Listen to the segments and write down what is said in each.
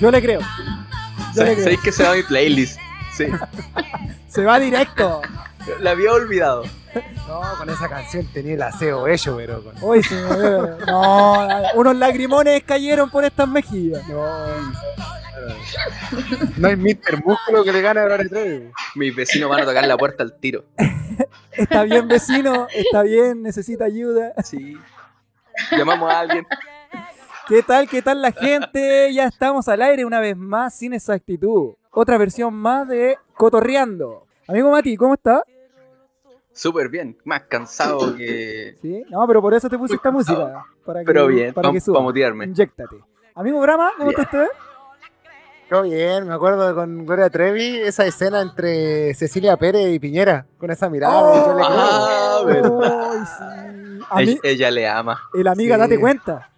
Yo le creo. Yo le creo. Sabéis que se va a mi playlist. Sí. Se va directo. La había olvidado. No, con esa canción tenía el aseo hecho, pero con... Uy, se me dio- No, unos lagrimones cayeron por estas mejillas. No hay Mr. Músculo que le gane a Gloria Trevi. Mis vecinos van a tocar la puerta al tiro. Está bien, vecino, está bien, necesita ayuda. Sí. Llamamos a alguien. ¿Qué tal? ¿Qué tal la gente? Ya estamos al aire una vez más sin esa actitud. Otra versión más de Cotorreando. Amigo Mati, ¿cómo está? Súper bien. Más cansado que. Sí, no, pero por eso te puse esta música. Para que, Pero bien, para que vamos suba. a motivarme. Inyéctate. Amigo Brahma, ¿cómo está usted? Todo bien, me acuerdo con Gloria Trevi, esa escena entre Cecilia Pérez y Piñera, con esa mirada. y yo le. Ah. Ay, sí. A mí- Ella, ella le ama. el amiga, Sí. date cuenta.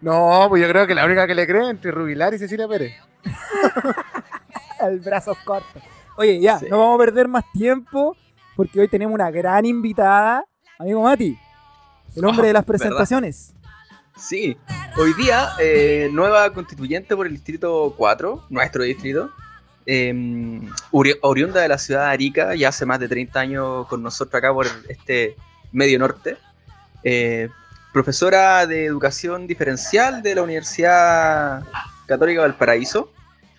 No, pues yo creo que la única que le cree entre Rubilar y Cecilia Pérez. El brazo corto. Oye, ya, Sí. no vamos a perder más tiempo porque hoy tenemos una gran invitada. Amigo Mati, el hombre Oh, de las ¿verdad? presentaciones. Sí. Hoy día, eh, nueva constituyente por el distrito 4, nuestro distrito. eh, ori- oriunda de la ciudad de Arica, ya hace más de 30 años con nosotros acá por este medio norte. eh, profesora de educación diferencial de la Universidad Católica Valparaíso.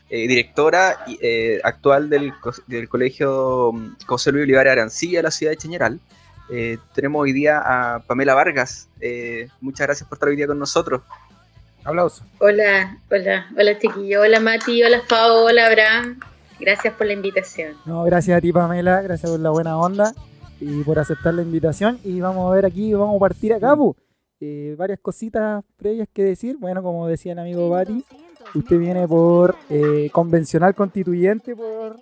eh, directora eh, actual del, del Colegio mm, José Luis Olivares Arancilla de la ciudad de Chañaral. Eh, tenemos hoy día a Pamela Vargas. Eh, muchas gracias por estar hoy día con nosotros. Aplauso. Hola, hola, hola chiquillo, hola Mati, hola Fao, hola Abraham. Gracias por la invitación. No, gracias a ti, Pamela, gracias por la buena onda y por aceptar la invitación. Y vamos a ver aquí, vamos a partir acá, pu. Eh, varias cositas previas que decir. Bueno, como decía el amigo Bati, usted viene por eh, convencional constituyente, por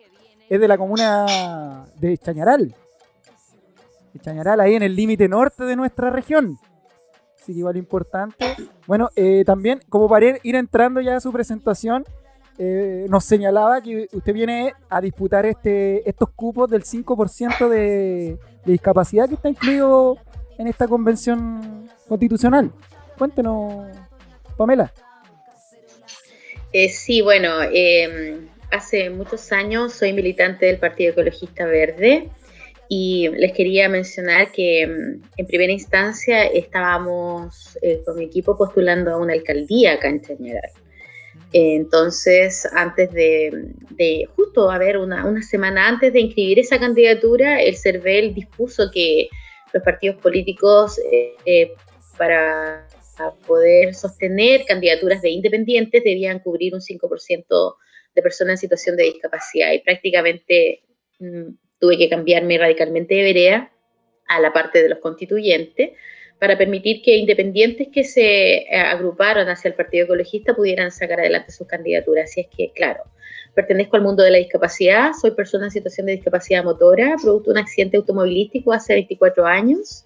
es de la comuna de Chañaral. De Chañaral, ahí en el límite norte de nuestra región. Así que igual importante. Bueno, eh, también, como para ir- ir entrando ya a su presentación, eh, nos señalaba que usted viene a disputar este, estos cupos del 5% de, de discapacidad que está incluido en esta convención constitucional. Cuéntenos, Pamela. Eh, sí, bueno, eh, hace muchos años soy militante del Partido Ecologista Verde y les quería mencionar que mm, en primera instancia estábamos eh, con mi equipo postulando a una alcaldía acá en Chañaral. Eh, Entonces, antes de, de justo, a ver, una, una semana antes de inscribir esa candidatura, el CERVEL dispuso que los partidos políticos eh, eh, para poder sostener candidaturas de independientes debían cubrir un 5% de personas en situación de discapacidad y prácticamente mm, tuve que cambiarme radicalmente de vereda a la parte de los constituyentes para permitir que independientes que se eh, agruparon hacia el Partido Ecologista pudieran sacar adelante sus candidaturas. Así es que, claro, pertenezco al mundo de la discapacidad, soy persona en situación de discapacidad motora, producto de un accidente automovilístico hace 24 años,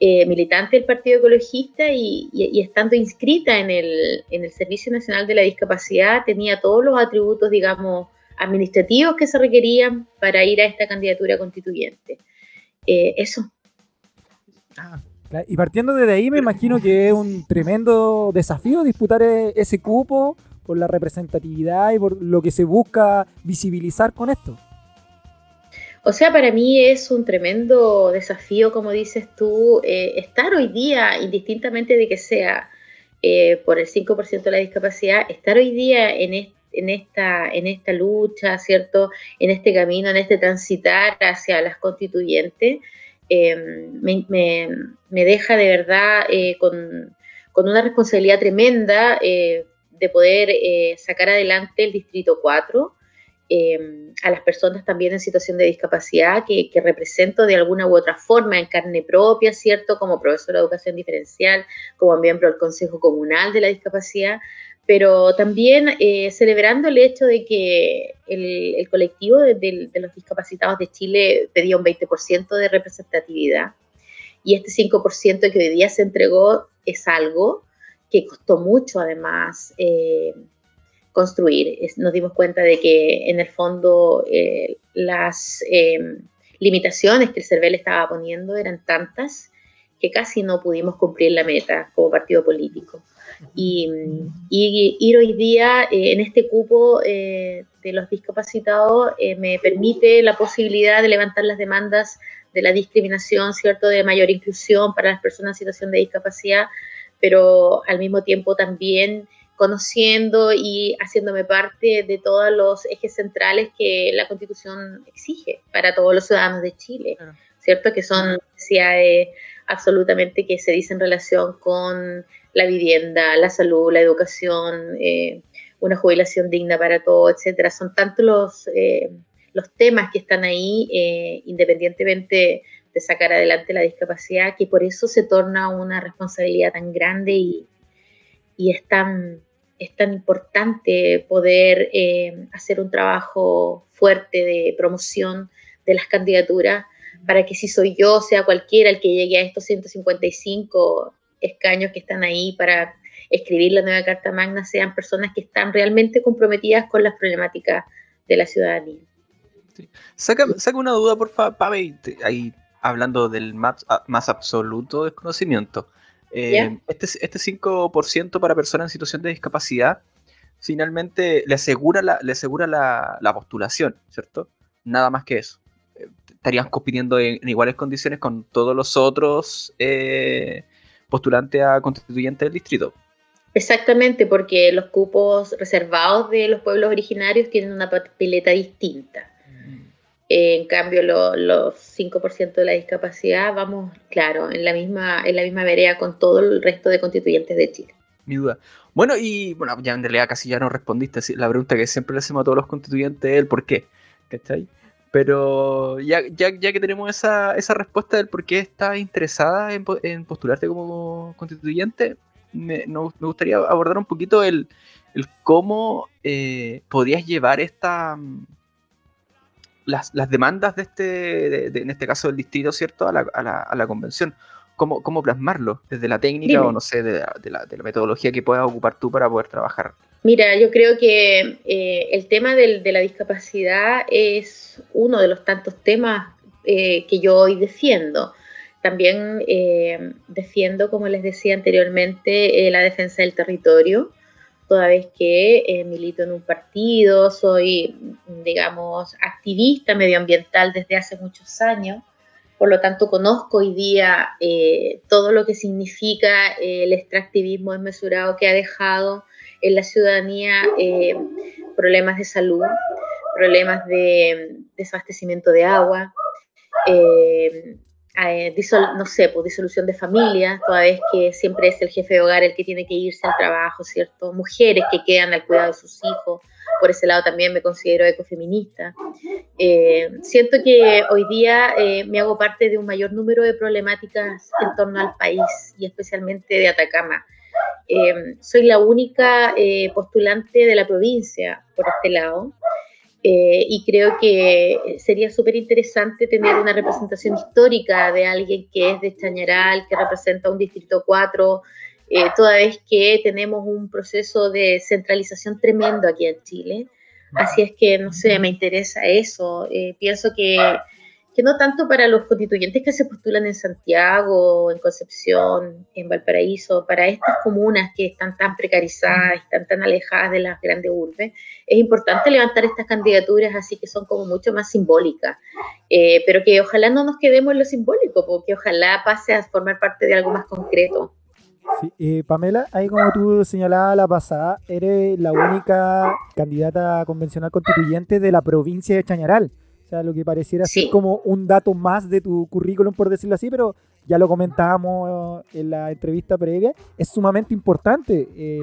eh, militante del Partido Ecologista y, y- y estando inscrita en el, en el Servicio Nacional de la Discapacidad tenía todos los atributos, digamos, administrativos que se requerían para ir a esta candidatura constituyente. Eh, eso. Y partiendo desde ahí, me imagino que es un tremendo desafío disputar e- ese cupo por la representatividad y por lo que se busca visibilizar con esto. O sea, para mí es un tremendo desafío, como dices tú, eh, estar hoy día, indistintamente de que sea eh, por el 5% de la discapacidad, estar hoy día en, est- en, esta, lucha, ¿cierto? En este camino, en este transitar hacia las constituyentes, eh, me, deja de verdad con, una responsabilidad tremenda de poder eh, sacar adelante el Distrito 4 eh, a las personas también en situación de discapacidad que, que represento de alguna u otra forma en carne propia, ¿cierto? Como profesora de educación diferencial, como miembro del Consejo Comunal de la Discapacidad, pero también eh, celebrando el hecho de que el, el colectivo de, de- de los discapacitados de Chile pedía un 20% de representatividad y este 5% que hoy día se entregó es algo que costó mucho además. eh, construir. Nos dimos cuenta de que en el fondo eh, las eh, limitaciones que el CERVEL estaba poniendo eran tantas que casi no pudimos cumplir la meta como partido político. Y, ir hoy día eh, en este cupo eh, de los discapacitados eh, me permite la posibilidad de levantar las demandas de la discriminación, ¿cierto? De mayor inclusión para las personas en situación de discapacidad, pero al mismo tiempo también conociendo y haciéndome parte de todos los ejes centrales que la Constitución exige para todos los ciudadanos de Chile, ¿cierto? Que son necesidades absolutamente que se dicen en relación con la vivienda, la salud, la educación, eh, una jubilación digna para todos, etcétera. Son tantos los, eh, los temas que están ahí, eh, independientemente de sacar adelante la discapacidad, que por eso se torna una responsabilidad tan grande y, y es, tan, es tan importante poder hacer un trabajo fuerte de promoción de las candidaturas para que si soy yo, sea cualquiera el que llegue a estos 155 escaños que están ahí para escribir la nueva Carta Magna, sean personas que están realmente comprometidas con las problemáticas de la ciudadanía. Saca, una duda, por favor, ahí hablando del más, más absoluto desconocimiento. Eh, este, este 5% para personas en situación de discapacidad finalmente le asegura la, le asegura la, la postulación, ¿cierto? Nada más que eso estarían compitiendo en, iguales condiciones con todos los otros eh, postulantes a constituyente del distrito. Exactamente, porque los cupos reservados de los pueblos originarios tienen una papeleta distinta. En cambio, los 5% de la discapacidad, vamos, claro, en la, misma, en la misma vereda con todo el resto de constituyentes de Chile. Mi duda. Bueno, y bueno, ya en realidad casi ya no respondiste la pregunta que siempre le hacemos a todos los constituyentes, el por qué. ¿Cachai? Pero ya, ya, ya que tenemos esa, esa, respuesta del por qué estás interesada en, en, postularte como constituyente, me, me, gustaría abordar un poquito el, el cómo eh, podías llevar esta las, las demandas de este, de, en este caso del distrito, ¿cierto?, a la, a la, a la convención. Cómo, cómo, plasmarlo desde la técnica o no sé, de la, de la, de la metodología que puedas ocupar tú para poder trabajar Mira, yo creo que eh, el tema del, de la discapacidad es uno de los tantos temas eh, que yo hoy defiendo. También eh, defiendo, como les decía anteriormente, la defensa del territorio, toda vez que milito en un partido, soy, digamos, activista medioambiental desde hace muchos años. Por lo tanto, conozco hoy día todo lo que significa el extractivismo desmesurado que ha dejado en la ciudadanía eh, problemas de salud, problemas de desabastecimiento de agua, eh, eh, no sé, pues disolución de familia, toda vez que siempre es el jefe de hogar el que tiene que irse al trabajo, ¿cierto? Mujeres que quedan al cuidado de sus hijos, por ese lado también me considero ecofeminista. siento que hoy día me hago parte de un mayor número de problemáticas en torno al país y especialmente de Atacama. Eh, soy la única eh, postulante de la provincia por este lado. Eh, y creo que sería súper interesante tener una representación histórica de alguien que es de Chañaral, que representa un distrito 4, toda vez que tenemos un proceso de centralización tremendo aquí en Chile. Así es que, no sé, me interesa eso. pienso que que no tanto para los constituyentes que se postulan en Santiago, en Concepción, en Valparaíso, para estas comunas que están tan precarizadas, están tan alejadas de las grandes urbes, es importante levantar estas candidaturas así que son como mucho más simbólicas, eh, pero que ojalá no nos quedemos en lo simbólico, porque ojalá pase a formar parte de algo más concreto. Sí, eh, Pamela, ahí como tú señalabas la pasada, eres la única candidata convencional constituyente de la provincia de Chañaral. O sea, lo que pareciera ser como un dato más de tu currículum, por decirlo así, pero ya lo comentábamos en la entrevista previa, es sumamente importante eh,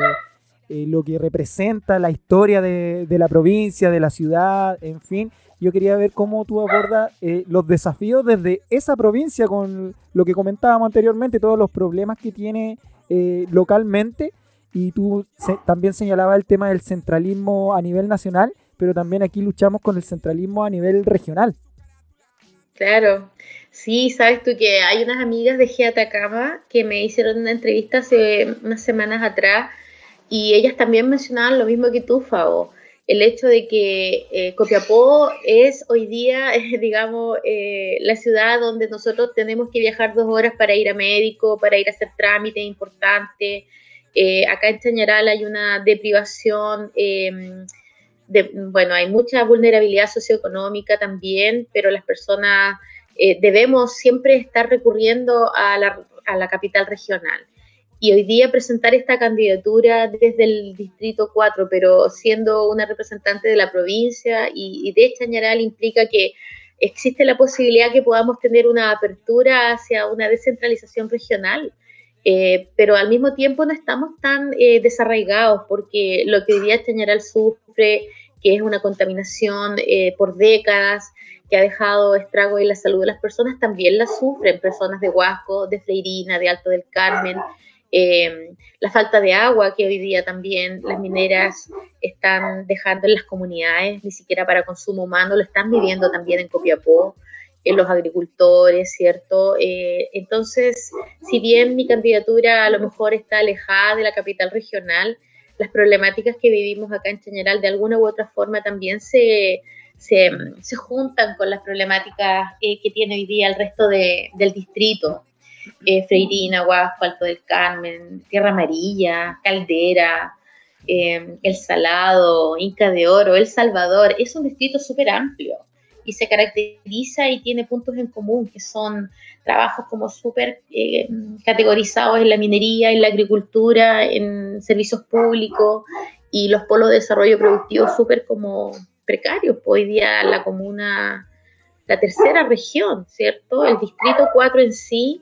eh, lo que representa la historia de, la provincia, de la ciudad, en fin. Yo quería ver cómo tú abordas eh, los desafíos desde esa provincia con lo que comentábamos anteriormente, todos los problemas que tiene localmente. Y tú también señalabas el tema del centralismo a nivel nacional pero también aquí luchamos con el centralismo a nivel regional. Claro, sí, sabes tú que hay unas amigas de G Atacama que me hicieron una entrevista hace unas semanas atrás y ellas también mencionaban lo mismo que tú, Fabo, el hecho de que eh, Copiapó es hoy día, digamos, eh, la ciudad donde nosotros tenemos que viajar dos horas para ir a médico, para ir a hacer trámites importantes. Eh, acá en Chañaral hay una deprivación, em, bueno, hay mucha vulnerabilidad socioeconómica también, pero las personas debemos siempre estar recurriendo a la, a la capital regional y hoy día presentar esta candidatura desde el Distrito 4, pero siendo una representante de la provincia y, de Chañaral implica que existe la posibilidad que podamos tener una apertura hacia una descentralización regional. Eh, pero al mismo tiempo no estamos tan eh, desarraigados porque lo que hoy día Chañaral sufre, que es una contaminación eh, por décadas, que ha dejado estrago en la salud de las personas, también la sufren personas de Huasco, de Freirina, de Alto del Carmen. Eh, la falta de agua que hoy día también las mineras están dejando en las comunidades, ni siquiera para consumo humano, lo están viviendo también en Copiapó, en los agricultores, ¿cierto? Eh, entonces, si bien mi candidatura a lo mejor está alejada de la capital regional, las problemáticas que vivimos acá en Chañaral de alguna u otra forma también se, se, juntan con las problemáticas eh, que tiene hoy día el resto del distrito eh, Freirina, Guasco, Alto del Carmen, Tierra Amarilla, Caldera, eh, El Salado, Inca de Oro, El Salvador. Es un distrito súper amplio y se caracteriza y tiene puntos en común, que son trabajos como súper eh, categorizados en la minería, en la agricultura, en servicios públicos y los polos de desarrollo productivo súper como precarios. Hoy día la comuna, la tercera región, ¿cierto? El distrito 4 en sí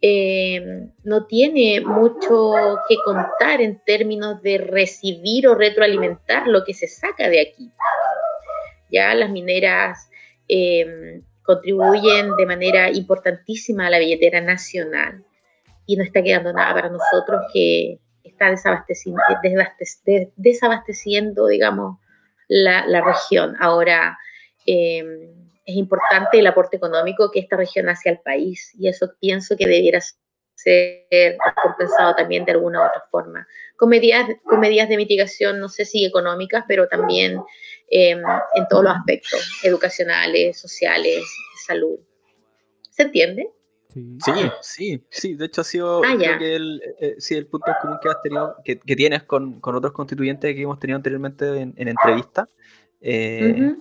eh, no tiene mucho que contar en términos de recibir o retroalimentar lo que se saca de aquí. Ya las mineras eh, contribuyen de manera importantísima a la billetera nacional y no está quedando nada para nosotros que está desabasteciendo, desabasteciendo digamos, la, región. Ahora, eh, es importante el aporte económico que esta región hace al país y eso pienso que debiera ser compensado también de alguna u otra forma. Con medidas, con medidas de mitigación, no sé si económicas, pero también em, en todos los aspectos, educacionales, sociales, salud. ¿Se entiende? Sí, sí, sí, De hecho, ha sido ah, el, eh, sí, el punto común que has tenido, que, tienes con, otros constituyentes que hemos tenido anteriormente en, entrevista. Eh,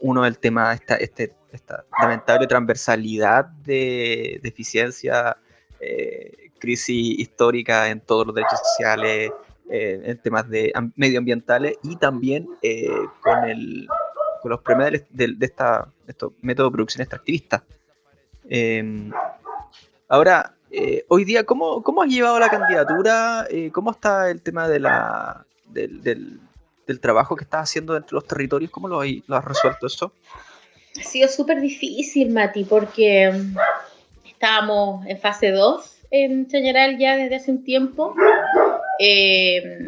uno el tema, esta, este, esta lamentable transversalidad de deficiencia, eh, crisis histórica en todos los derechos sociales, eh, en temas de medioambientales y también eh, con, el, con los problemas de, esta, estos métodos de producción extractivista. Em, ahora, hoy día, ¿cómo, ¿cómo, has llevado la candidatura? ¿Cómo está el tema de del, trabajo que estás haciendo entre los territorios? ¿Cómo lo, has resuelto eso? Ha sido súper difícil, Mati, porque estábamos en fase 2 en general ya desde hace un tiempo. Eh,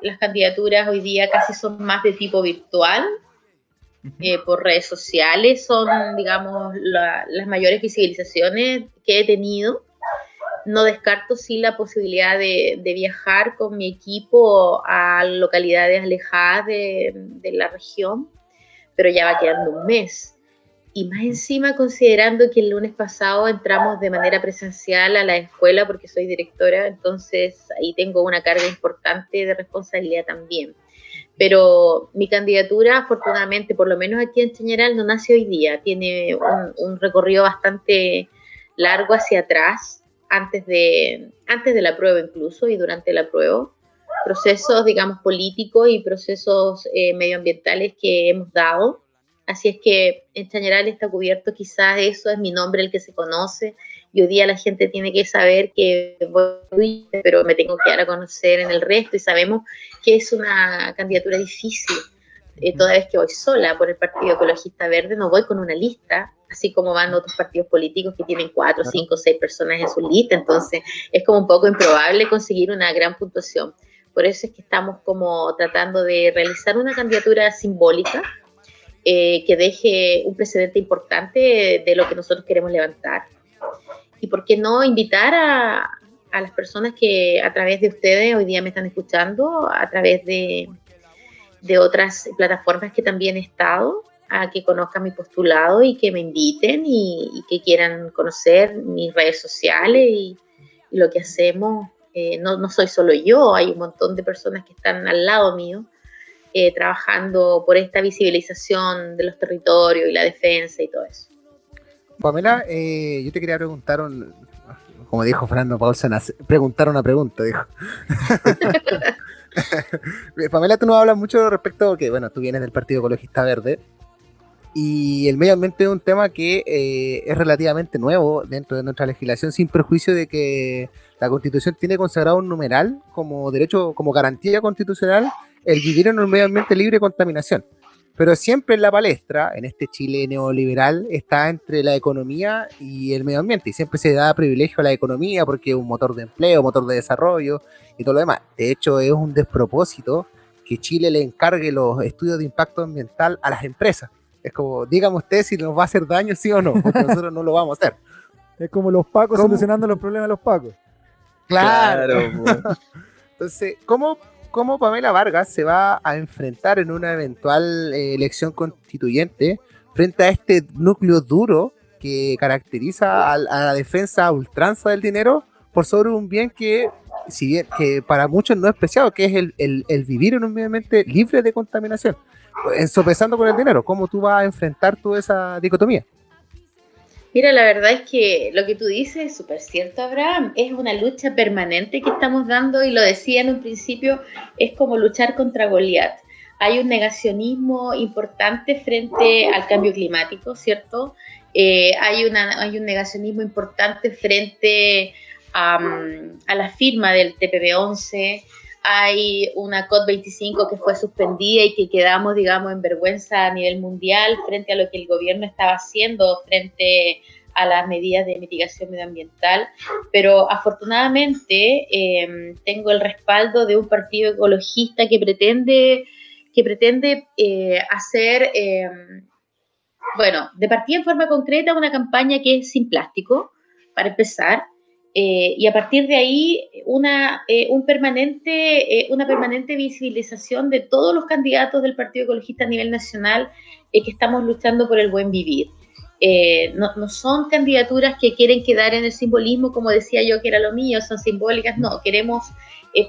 las candidaturas hoy día casi son más de tipo virtual, eh, por redes sociales, son, digamos, las mayores visibilizaciones que he tenido no descarto sí la posibilidad de, viajar con mi equipo a localidades alejadas de, la región, pero ya va quedando un mes. Y más encima considerando que el lunes pasado entramos de manera presencial a la escuela porque soy directora, entonces ahí tengo una carga importante de responsabilidad también. Pero mi candidatura, afortunadamente, por lo menos aquí en Chañaral, no nace hoy día. Tiene un recorrido bastante largo hacia atrás antes de, antes de la prueba incluso y durante la prueba, procesos, digamos, políticos y procesos eh, medioambientales que hemos dado. Así es que en general está cubierto, quizás eso es mi nombre el que se conoce. Y hoy día la gente tiene que saber que voy, pero me tengo que dar a conocer en el resto y sabemos que es una candidatura difícil. Eh, toda vez que voy sola por el Partido Ecologista Verde, no voy con una lista, así como van otros partidos políticos que tienen cuatro, cinco, seis personas en su lista, entonces es como un poco improbable conseguir una gran puntuación. Por eso es que estamos como tratando de realizar una candidatura simbólica eh, que deje un precedente importante de, lo que nosotros queremos levantar. Y por qué no invitar a, a las personas que a través de ustedes hoy día me están escuchando, a través de, de otras plataformas que también he estado, a que conozcan mi postulado y que me inviten y, que quieran conocer mis redes sociales y, lo que hacemos. Eh, no, no, soy solo yo, hay un montón de personas que están al lado mío eh, trabajando por esta visibilización de los territorios y la defensa y todo eso. Pamela, eh, yo te quería preguntar, como dijo Fernando Paulsen, preguntar una pregunta, dijo. Pamela, tú nos hablas mucho respecto que, bueno, tú vienes del Partido Ecologista Verde y el medio ambiente es un tema que eh, es relativamente nuevo dentro de nuestra legislación, sin perjuicio de que la Constitución tiene consagrado un numeral como derecho, como garantía constitucional, el vivir en un medio ambiente libre de contaminación. Pero siempre en la palestra, en este Chile neoliberal, está entre la economía y el medio ambiente. Y siempre se da privilegio a la economía porque es un motor de empleo, motor de desarrollo y todo lo demás. De hecho, es un despropósito que Chile le encargue los estudios de impacto ambiental a las empresas. Es como, dígame usted si nos va a hacer daño, sí o no, porque nosotros no lo vamos a hacer. Es como los pacos solucionando los problemas de los pacos. Claro. Entonces, ¿cómo cómo Pamela Vargas se va a enfrentar en una eventual eh, elección constituyente frente a este núcleo duro que caracteriza a, la defensa ultranza del dinero por sobre un bien que, que para muchos no es preciado, que es el, vivir en un medio ambiente libre de contaminación, ensopezando con el dinero. ¿Cómo tú vas a enfrentar toda esa dicotomía? Mira, la verdad es que lo que tú dices es súper cierto, Abraham. Es una lucha permanente que estamos dando y lo decía en un principio, es como luchar contra Goliat. Hay un negacionismo importante frente al cambio climático, ¿cierto? Eh, hay, una, hay un negacionismo importante frente a, la firma del TPP-11, hay una COP25 que fue suspendida y que quedamos, digamos, en vergüenza a nivel mundial frente a lo que el gobierno estaba haciendo frente a las medidas de mitigación medioambiental, pero afortunadamente em, tengo el respaldo de un partido ecologista que pretende, que pretende eh, hacer, em, bueno, de partida en forma concreta una campaña que es sin plástico, para empezar, eh, y a partir de ahí una, eh, un permanente, eh, una permanente visibilización de todos los candidatos del Partido Ecologista a nivel nacional que estamos luchando por el buen vivir. No, no, son candidaturas que quieren quedar en el simbolismo, como decía yo que era lo mío, son simbólicas, no, queremos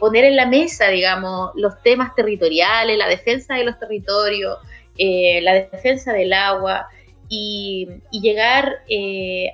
poner en la mesa, digamos, los temas territoriales, la defensa de los territorios, la defensa del agua y, y llegar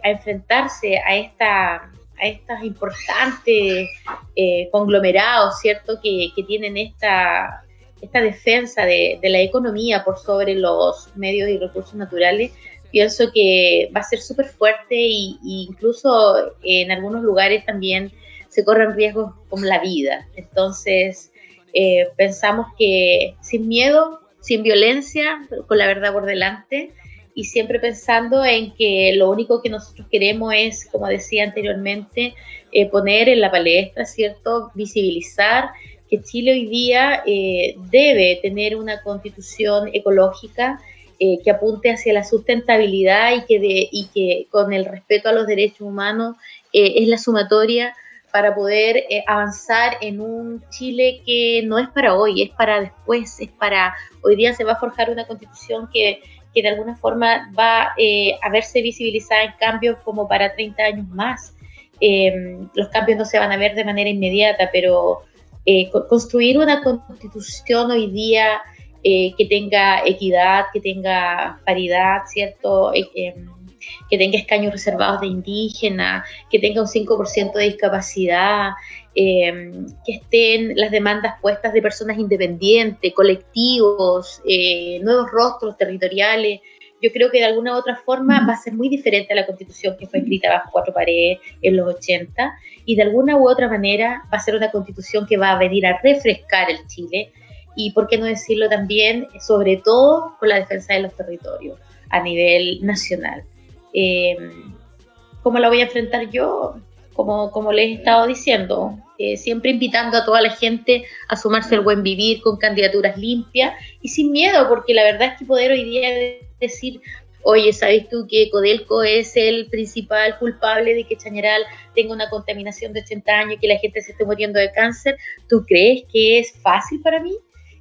a enfrentarse a esta a estos importantes eh, conglomerados, ¿cierto?, que, tienen esta, esta defensa de, la economía por sobre los medios y recursos naturales, pienso que va a ser súper fuerte e incluso en algunos lugares también se corren riesgos como la vida. Entonces, eh, pensamos que sin miedo, sin violencia, con la verdad por delante, y siempre pensando en que lo único que nosotros queremos es, como decía anteriormente, eh, poner en la palestra, ¿cierto? Visibilizar que Chile hoy día eh, debe tener una constitución ecológica eh, que apunte hacia la sustentabilidad y que, de, y que con el respeto a los derechos humanos es la sumatoria para poder avanzar en un Chile que no es para hoy, es para después, es para hoy día se va a forjar una constitución que de alguna forma va eh, a verse visibilizada en cambios como para 30 años más. Em, los cambios no se van a ver de manera inmediata, pero eh, construir una constitución hoy día eh, que tenga equidad, que tenga paridad, ¿cierto? Em, que tenga escaños reservados de indígenas, que tenga un 5% de discapacidad, em, que estén las demandas puestas de personas independientes, colectivos, eh, nuevos rostros territoriales. Yo creo que de alguna u otra forma va a ser muy diferente a la constitución que fue escrita bajo cuatro paredes en los 80 y de alguna u otra manera va a ser una constitución que va a venir a refrescar el Chile y, por qué no decirlo también, sobre todo con la defensa de los territorios a nivel nacional. Eh, ¿Cómo la voy a enfrentar yo? Como, como les he estado diciendo, eh, siempre invitando a toda la gente a sumarse al buen vivir con candidaturas limpias y sin miedo, porque la verdad es que poder hoy día decir, oye, ¿sabes tú que Codelco es el principal culpable de que Chañaral tenga una contaminación de 80 años y que la gente se esté muriendo de cáncer? ¿Tú crees que es fácil para mí?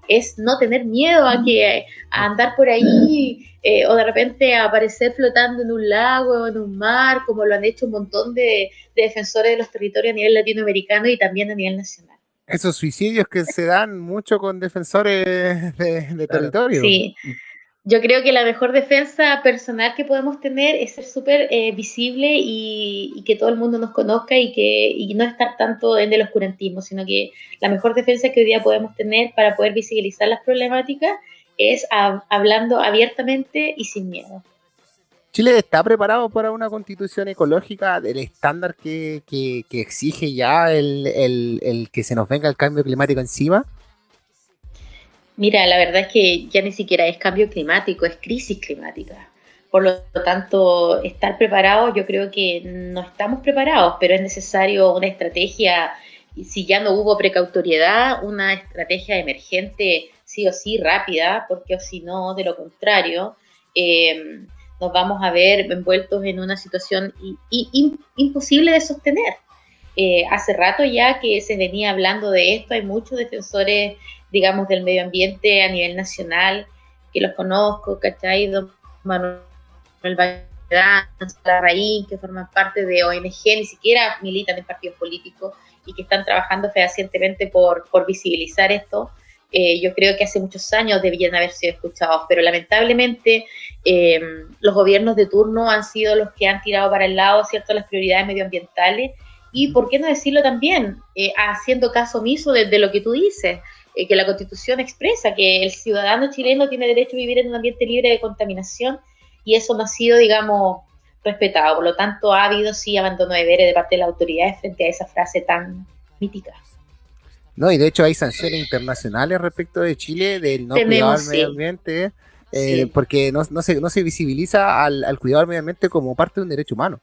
Es no tener miedo a que a andar por ahí eh, o de repente aparecer flotando en un lago o en un mar, como lo han hecho un montón de, defensores de los territorios a nivel latinoamericano y también a nivel nacional. Esos suicidios que se dan mucho con defensores de, territorio. Sí. Yo creo que la mejor defensa personal que podemos tener es ser súper eh, visible y, que todo el mundo nos conozca y que y no estar tanto en el oscurantismo, sino que la mejor defensa que hoy día podemos tener para poder visibilizar las problemáticas es hablando abiertamente y sin miedo. ¿Chile está preparado para una constitución ecológica del estándar que, exige ya el, el que se nos venga el cambio climático encima? Mira, la verdad es que ya ni siquiera es cambio climático, es crisis climática. Por lo tanto, estar preparados, yo creo que no estamos preparados, pero es necesario una estrategia, si ya no hubo precautoriedad, una estrategia emergente sí o sí rápida, porque si no, de lo contrario, eh, nos vamos a ver envueltos en una situación imposible de sostener. Eh, hace rato ya que se venía hablando de esto, hay muchos defensores digamos, del medio ambiente a nivel nacional, que los conozco, ¿cachai? Don Manuel la Larraín, que forman parte de ONG, ni siquiera militan en partidos políticos y que están trabajando fehacientemente por, por visibilizar esto. Eh, yo creo que hace muchos años debían haber sido escuchados, pero lamentablemente eh, los gobiernos de turno han sido los que han tirado para el lado cierto las prioridades medioambientales y, ¿por qué no decirlo también? Eh, haciendo caso omiso de, de, lo que tú dices. Eh, que la Constitución expresa que el ciudadano chileno tiene derecho a vivir en un ambiente libre de contaminación y eso no ha sido, digamos, respetado. Por lo tanto, ha habido sí abandono de deberes de parte de las autoridades frente a esa frase tan mítica. No, y de hecho hay sanciones internacionales respecto de Chile del no cuidado del medio ambiente, eh, porque no, se, no se visibiliza al, al cuidado del medio ambiente como parte de un derecho humano.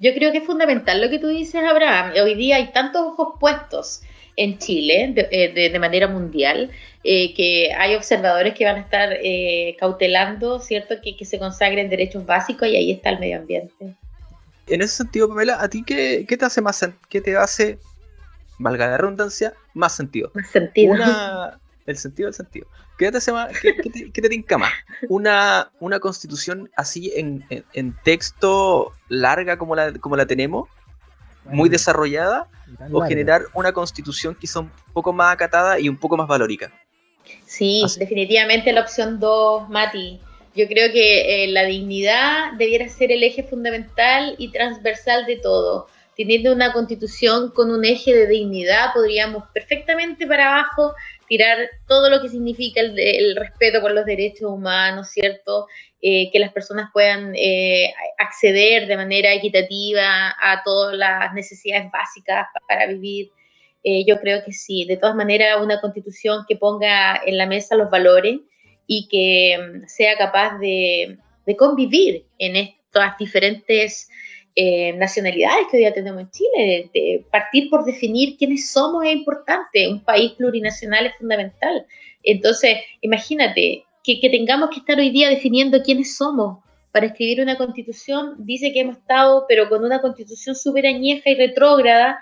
Yo creo que es fundamental lo que tú dices, Abraham. Hoy día hay tantos ojos puestos en Chile eh, de, de, manera mundial, eh, que hay observadores que van a estar eh, cautelando, ¿cierto?, que, que, se consagren derechos básicos y ahí está el medio ambiente. En ese sentido, Pamela, ¿a ti qué, qué te hace más, qué te hace, valga la redundancia, más sentido? Más sentido. el sentido del sentido. ¿Qué te, hace más, qué, te, qué te tinca más? Una, una constitución así en, en, en, texto larga como la, como la tenemos, muy desarrollada, o generar una constitución quizá un poco más acatada y un poco más valórica. Sí, definitivamente la opción 2, Mati. Yo creo que eh, la dignidad debiera ser el eje fundamental y transversal de todo. Teniendo una constitución con un eje de dignidad, podríamos perfectamente para abajo tirar todo lo que significa el, respeto por los derechos humanos, ¿cierto? Eh, que las personas puedan eh, acceder de manera equitativa a todas las necesidades básicas para vivir. Eh, yo creo que sí, de todas maneras, una constitución que ponga en la mesa los valores y que mm, sea capaz de, de convivir en estas diferentes eh, nacionalidades que hoy día tenemos en Chile. De, partir por definir quiénes somos es importante, un país plurinacional es fundamental. Entonces, imagínate que, que tengamos que estar hoy día definiendo quiénes somos para escribir una constitución, dice que hemos estado, pero con una constitución súper añeja y retrógrada,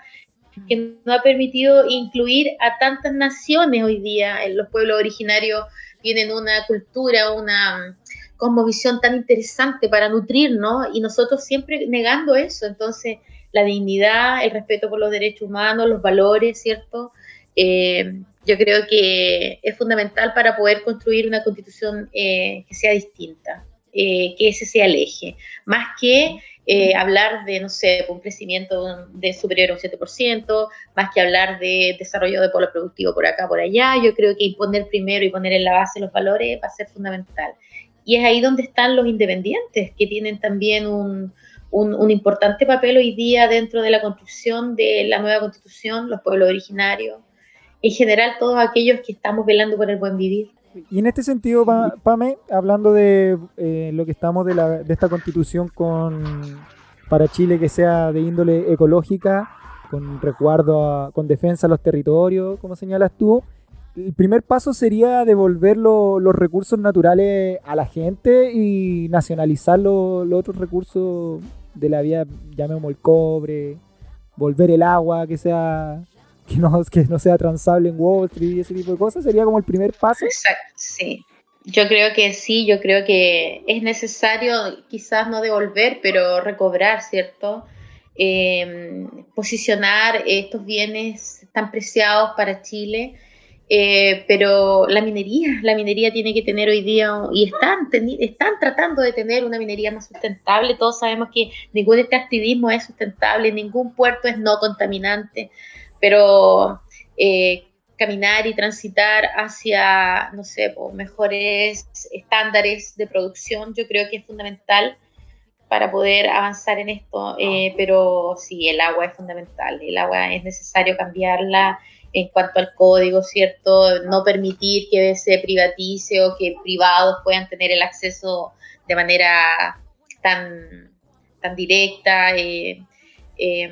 que no ha permitido incluir a tantas naciones hoy día. Los pueblos originarios tienen una cultura, una, visión tan interesante para nutrirnos y nosotros siempre negando eso. Entonces, la dignidad, el respeto por los derechos humanos, los valores, ¿cierto? Eh, yo creo que es fundamental para poder construir una constitución eh, que sea distinta, eh, que ese sea el eje, más que hablar de, no sé, un crecimiento de superior a un 7%, más que hablar de desarrollo de polo productivo por acá, por allá, yo creo que imponer primero y poner en la base los valores va a ser fundamental. Y es ahí donde están los independientes, que tienen también un, un, importante papel hoy día dentro de la construcción de la nueva constitución, los pueblos originarios, en general todos aquellos que estamos velando por el buen vivir. Y en este sentido, Pame, hablando de eh, lo que estamos de, la, de esta constitución con, para Chile que sea de índole ecológica, con recuerdo, con defensa a los territorios, como señalas tú, el primer paso sería devolver los recursos naturales a la gente y nacionalizar los otros recursos de la vida, llamemos el cobre, volver el agua que sea que no, sea transable en Wall Street y ese tipo de cosas, sería como el primer paso. Exacto, sí. Yo creo que sí, yo creo que es necesario quizás no devolver, pero recobrar, ¿cierto? Em, posicionar estos bienes tan preciados para Chile. Eh, pero la minería, la minería tiene que tener hoy día, y están, están tratando de tener una minería más sustentable. Todos sabemos que ningún extractivismo es sustentable, ningún puerto es no contaminante, pero eh, caminar y transitar hacia, no sé, mejores estándares de producción, yo creo que es fundamental para poder avanzar en esto, eh, pero sí, el agua es fundamental, el agua es necesario cambiarla en cuanto al código, ¿cierto? No permitir que se privatice o que privados puedan tener el acceso de manera tan, tan directa. Eh, eh,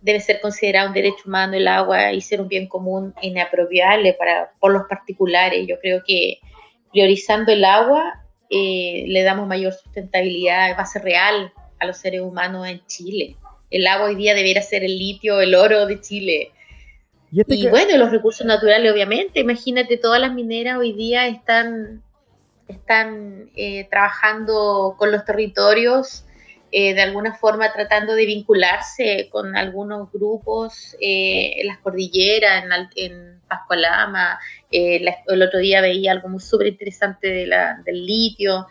debe ser considerado un derecho humano el agua y ser un bien común inapropiable para, por los particulares. Yo creo que priorizando el agua eh, le damos mayor sustentabilidad, base real a los seres humanos en Chile. El agua hoy día debería ser el litio, el oro de Chile. Y, este bueno, los recursos naturales, obviamente. Imagínate, todas las mineras hoy día están, están eh, trabajando con los territorios eh, de alguna forma tratando de vincularse con algunos grupos eh, en las cordilleras, en, en Pascualama. El otro día veía algo muy súper interesante de del litio,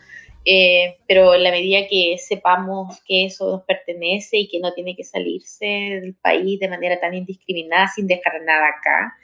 pero en la medida que sepamos que eso nos pertenece y que no tiene que salirse del país de manera tan indiscriminada, sin dejar nada acá,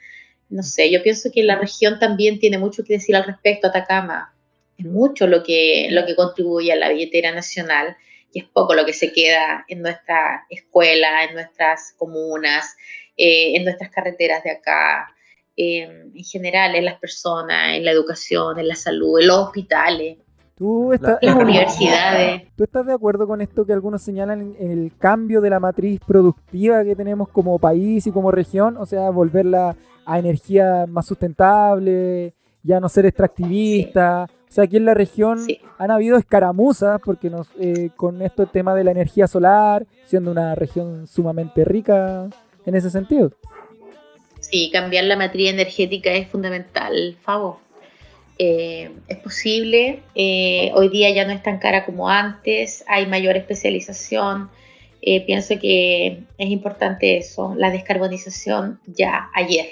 no sé, yo pienso que la región también tiene mucho que decir al respecto, Atacama. Es mucho lo que, lo que contribuye a la billetera nacional y es poco lo que se queda en nuestra escuela, en nuestras comunas, eh, en nuestras carreteras de acá, en general, en las personas, en la educación, en la salud, en los hospitales. ¿Tú estás, las universidades. ¿Tú estás de acuerdo con esto que algunos señalan en el cambio de la matriz productiva que tenemos como país y como región? O sea, volverla a energía más sustentable, ya no ser extractivista. O sea, aquí en la región han habido escaramuzas, porque nos, eh, con esto el tema de la energía solar, siendo una región sumamente rica en ese sentido. Sí, cambiar la matriz energética es fundamental, Favo. Eh, es posible, eh, hoy día ya no es tan cara como antes, hay mayor especialización. pienso que es importante eso, la descarbonización ya ayer.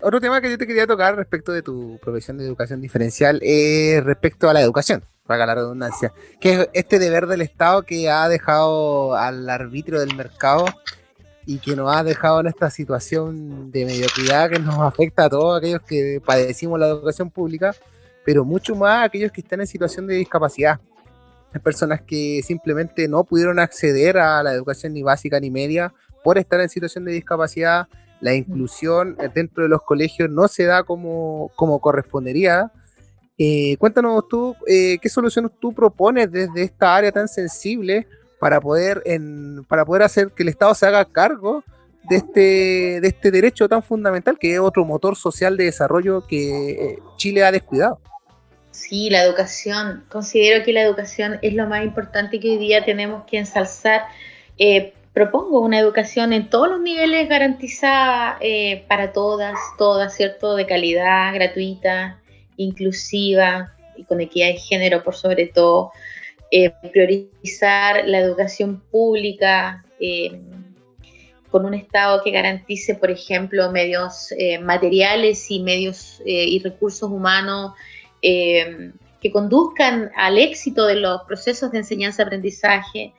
Otro tema que yo te quería tocar respecto de tu profesión de educación diferencial es respecto a la educación, para la redundancia, que es este deber del Estado que ha dejado al arbitrio del mercado y que nos ha dejado en esta situación de mediocridad que nos afecta a todos aquellos que padecimos la educación pública, pero mucho más aquellos que están en situación de discapacidad. Hay personas que simplemente no pudieron acceder a la educación ni básica ni media por estar en situación de discapacidad la inclusión dentro de los colegios no se da como, como correspondería. Eh, cuéntanos tú, eh, ¿qué soluciones tú propones desde esta área tan sensible para poder, en, para poder hacer que el Estado se haga cargo de este, de este derecho tan fundamental que es otro motor social de desarrollo que eh, Chile ha descuidado? Sí, la educación. Considero que la educación es lo más importante que hoy día tenemos que ensalzar propongo una educación en todos los niveles garantizada eh, para todas, todas, ¿cierto? De calidad, gratuita, inclusiva y con equidad de género por sobre todo. Eh, priorizar la educación pública eh, con un Estado que garantice, por ejemplo, medios materiales y medios y recursos humanos que conduzcan al éxito de los procesos de enseñanza-aprendizaje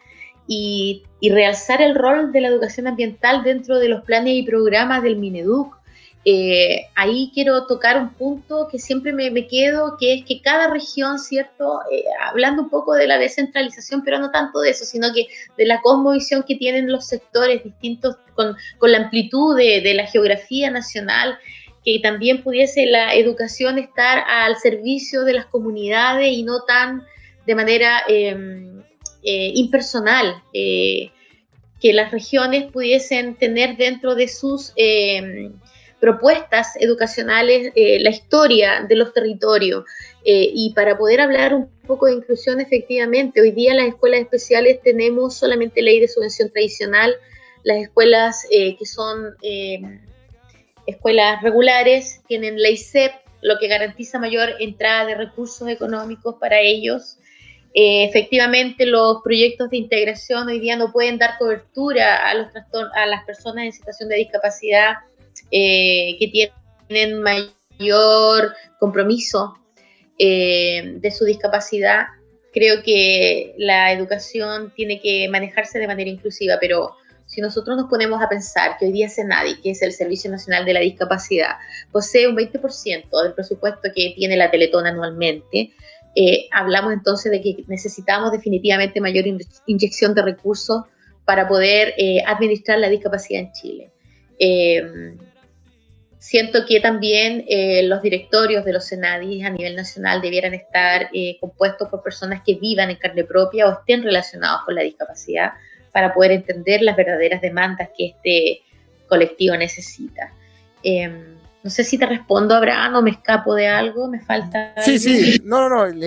y, realzar el rol de la educación ambiental dentro de los planes y programas del Mineduc. Eh, ahí quiero tocar un punto que siempre me, quedo, que es que cada región, ¿cierto? Eh, hablando un poco de la descentralización, pero no tanto de eso, sino que de la cosmovisión que tienen los sectores distintos con, la amplitud de, la geografía nacional, que también pudiese la educación estar al servicio de las comunidades y no tan de manera em, eh, impersonal que las regiones pudiesen tener dentro de sus em, propuestas educacionales eh, la historia de los territorios. y para poder hablar un poco de inclusión efectivamente, hoy día las escuelas especiales tenemos solamente ley de subvención tradicional, las escuelas que son escuelas regulares, tienen ley CEP, lo que garantiza mayor entrada de recursos económicos para ellos. Eh, efectivamente, los proyectos de integración hoy día no pueden dar cobertura a, los a las personas en situación de discapacidad eh, que tienen mayor compromiso eh, de su discapacidad. Creo que la educación tiene que manejarse de manera inclusiva, pero si nosotros nos ponemos a pensar que hoy día CENADI, que es el Servicio Nacional de la Discapacidad, posee un 20% del presupuesto que tiene la Teletón anualmente, eh, hablamos entonces de que necesitamos definitivamente mayor inyección de recursos para poder administrar la discapacidad en Chile. Siento que también los directorios de los CENADI a nivel nacional debieran estar compuestos por personas que vivan en carne propia o estén relacionados con la discapacidad para poder entender las verdaderas demandas que este colectivo necesita. Em, no sé si te respondo, Abraham, o me escapo de algo, me falta. Sí, sí, no, no, no,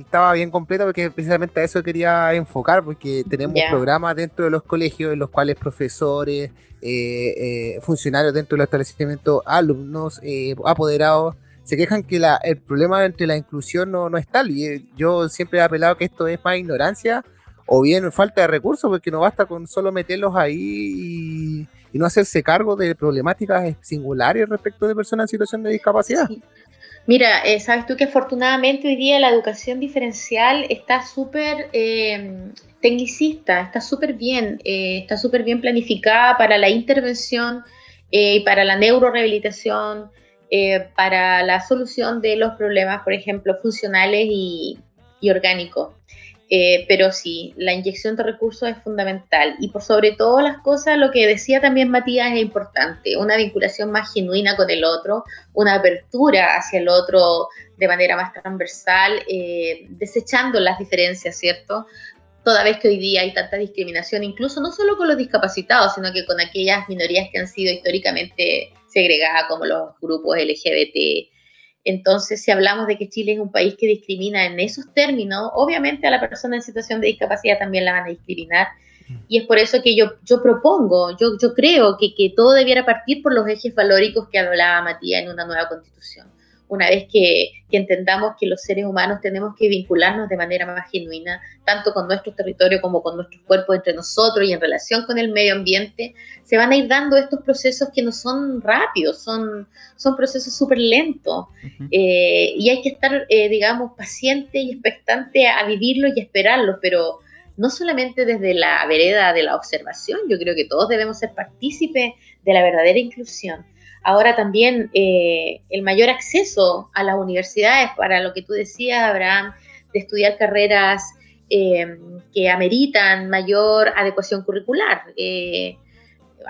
estaba bien completo porque precisamente a eso quería enfocar, porque tenemos programas dentro de los colegios en los cuales profesores, eh, eh, funcionarios dentro de los establecimientos, alumnos, eh, apoderados, se quejan que la, el problema entre la inclusión no, no es tal. Y yo siempre he apelado que esto es más ignorancia o bien falta de recursos, porque no basta con solo meterlos ahí y y no hacerse cargo de problemáticas singulares respecto de personas en situación de discapacidad. Mira, eh, sabes tú que afortunadamente hoy día la educación diferencial está súper eh, tecnicista, está súper bien, eh, está súper bien planificada para la intervención y para la neurorehabilitación, para la solución de los problemas, por ejemplo, funcionales y orgánicos. Eh, pero sí, la inyección de recursos es fundamental y por sobre todo las cosas, lo que decía también Matías es importante, una vinculación más genuina con el otro, una apertura hacia el otro de manera más transversal, eh, desechando las diferencias, ¿cierto? Toda vez que hoy día hay tanta discriminación, incluso no solo con los discapacitados, sino que con aquellas minorías que han sido históricamente segregadas, como los grupos LGBT, entonces, si hablamos de que Chile es un país que discrimina en esos términos, obviamente a la persona en situación de discapacidad también la van a discriminar. Y es por eso que yo, yo propongo, yo, yo creo que, que todo debiera partir por los ejes valóricos que hablaba Matías en una nueva constitución una vez que, entendamos que los seres humanos tenemos que vincularnos de manera más genuina, tanto con nuestro territorio como con nuestros cuerpos entre nosotros y en relación con el medio ambiente, se van a ir dando estos procesos que no son rápidos, son, son procesos súper lentos. Eh, y hay que estar, eh, digamos, paciente y expectante a, vivirlos y esperarlos, pero no solamente desde la vereda de la observación, yo creo que todos debemos ser partícipes de la verdadera inclusión Ahora también eh, el mayor acceso a las universidades para lo que tú decías, Abraham, de estudiar carreras eh, que ameritan mayor adecuación curricular. Eh,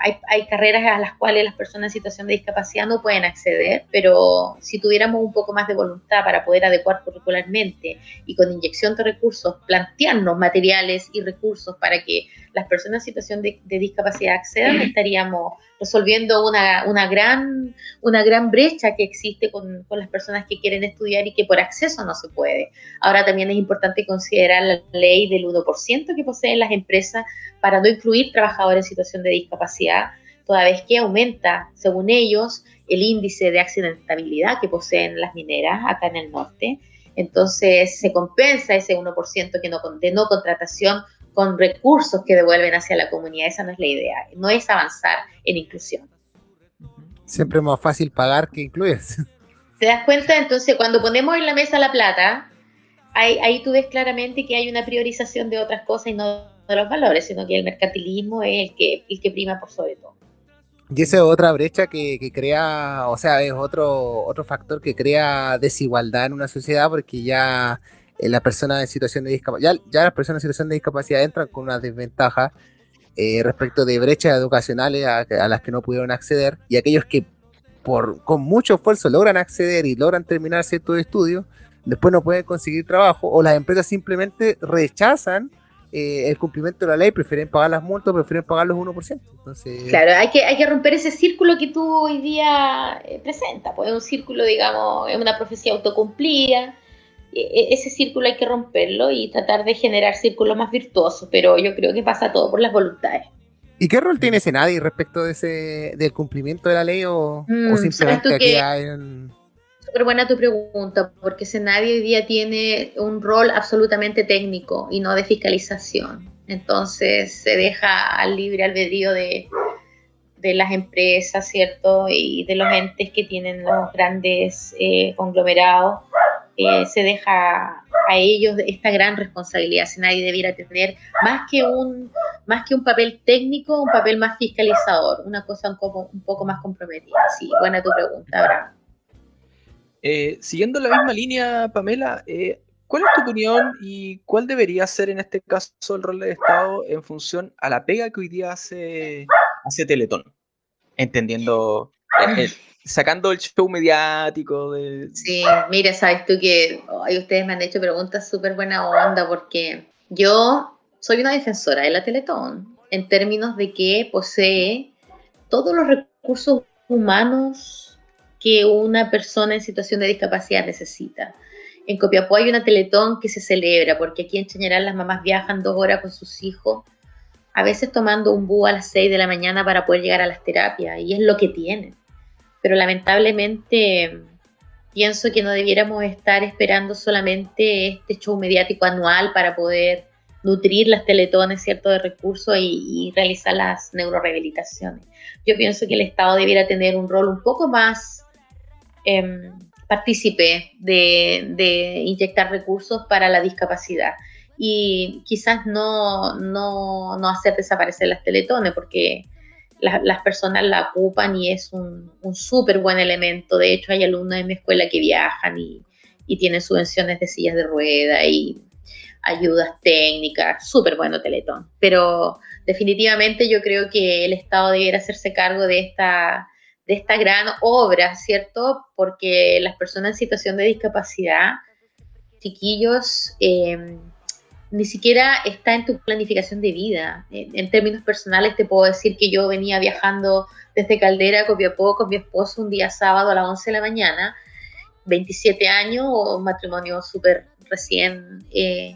hay, carreras a las cuales las personas en situación de discapacidad no pueden acceder, pero si tuviéramos un poco más de voluntad para poder adecuar curricularmente y con inyección de recursos plantearnos materiales y recursos para que las personas en situación de, discapacidad accedan, estaríamos resolviendo una, una, gran, una gran brecha que existe con, con, las personas que quieren estudiar y que por acceso no se puede. Ahora también es importante considerar la ley del 1% que poseen las empresas para no incluir trabajadores en situación de discapacidad, toda vez que aumenta, según ellos, el índice de accidentabilidad que poseen las mineras acá en el norte. Entonces se compensa ese 1% que no, de no contratación con recursos que devuelven hacia la comunidad. Esa no es la idea, no es avanzar en inclusión. Siempre es más fácil pagar que incluir. ¿Te das cuenta? Entonces, cuando ponemos en la mesa la plata, ahí, ahí tú ves claramente que hay una priorización de otras cosas y no de los valores, sino que el mercantilismo es el que, el que prima por sobre todo. Y esa es otra brecha que, que, crea, o sea, es otro, otro factor que crea desigualdad en una sociedad porque ya eh, las personas en situación de discapacidad, ya, las personas en situación de discapacidad entran con una desventaja eh, respecto de brechas educacionales a, las que no pudieron acceder y aquellos que por, con mucho esfuerzo logran acceder y logran terminar ciertos estudios, después no pueden conseguir trabajo o las empresas simplemente rechazan eh, el cumplimiento de la ley, prefieren pagar las multas, prefieren pagar los 1%. Entonces... Claro, hay que, hay que romper ese círculo que tú hoy día presentas, pues es un círculo, digamos, es una profecía autocumplida, e, e, ese círculo hay que romperlo y tratar de generar círculos más virtuosos, pero yo creo que pasa todo por las voluntades. ¿Y qué rol tiene Senadi respecto de ese, del cumplimiento de la ley o, Mm, o ¿sabes simplemente que- hay un- Súper buena tu pregunta, porque Senadi hoy día tiene un rol absolutamente técnico y no de fiscalización. Entonces se deja al libre albedrío de, de las empresas, ¿cierto? Y de los entes que tienen los grandes eh, conglomerados. Eh, se deja a ellos esta gran responsabilidad. Senadi debiera tener más que un más que un papel técnico, un papel más fiscalizador, una cosa un poco, un poco más comprometida. Sí, buena tu pregunta, Abraham. Eh, siguiendo la misma línea, Pamela, eh, ¿cuál es tu opinión y cuál debería ser en este caso el rol del Estado en función a la pega que hoy día hace, hace Teletón? Entendiendo, eh, sacando el show mediático de... Sí, mira, sabes tú que ay, ustedes me han hecho preguntas súper buena onda porque yo soy una defensora de la Teletón en términos de que posee todos los recursos humanos que una persona en situación de discapacidad necesita. En Copiapó hay una Teletón que se celebra porque aquí en Chañaral las mamás viajan dos horas con sus hijos, a veces tomando un búho a las 6 de la mañana para poder llegar a las terapias y es lo que tienen. Pero lamentablemente pienso que no debiéramos estar esperando solamente este show mediático anual para poder nutrir las teletones, ¿cierto?, de recursos y, y realizar las neurorehabilitaciones. Yo pienso que el Estado debiera tener un rol un poco más eh, partícipe de, inyectar recursos para la discapacidad y quizás no, no, no hacer desaparecer las teletones porque la, las personas la ocupan y es un, un súper buen elemento. De hecho, hay alumnos en mi escuela que viajan y, tienen subvenciones de sillas de rueda y ayudas técnicas, súper bueno Teletón. Pero definitivamente yo creo que el Estado debiera hacerse cargo de esta, de esta gran obra, ¿cierto? Porque las personas en situación de discapacidad, chiquillos, eh, ni siquiera está en tu planificación de vida. En, términos personales te puedo decir que yo venía viajando desde Caldera a Copiapó con mi esposo un día sábado a las 11 de la mañana, 27 años, un matrimonio súper recién eh,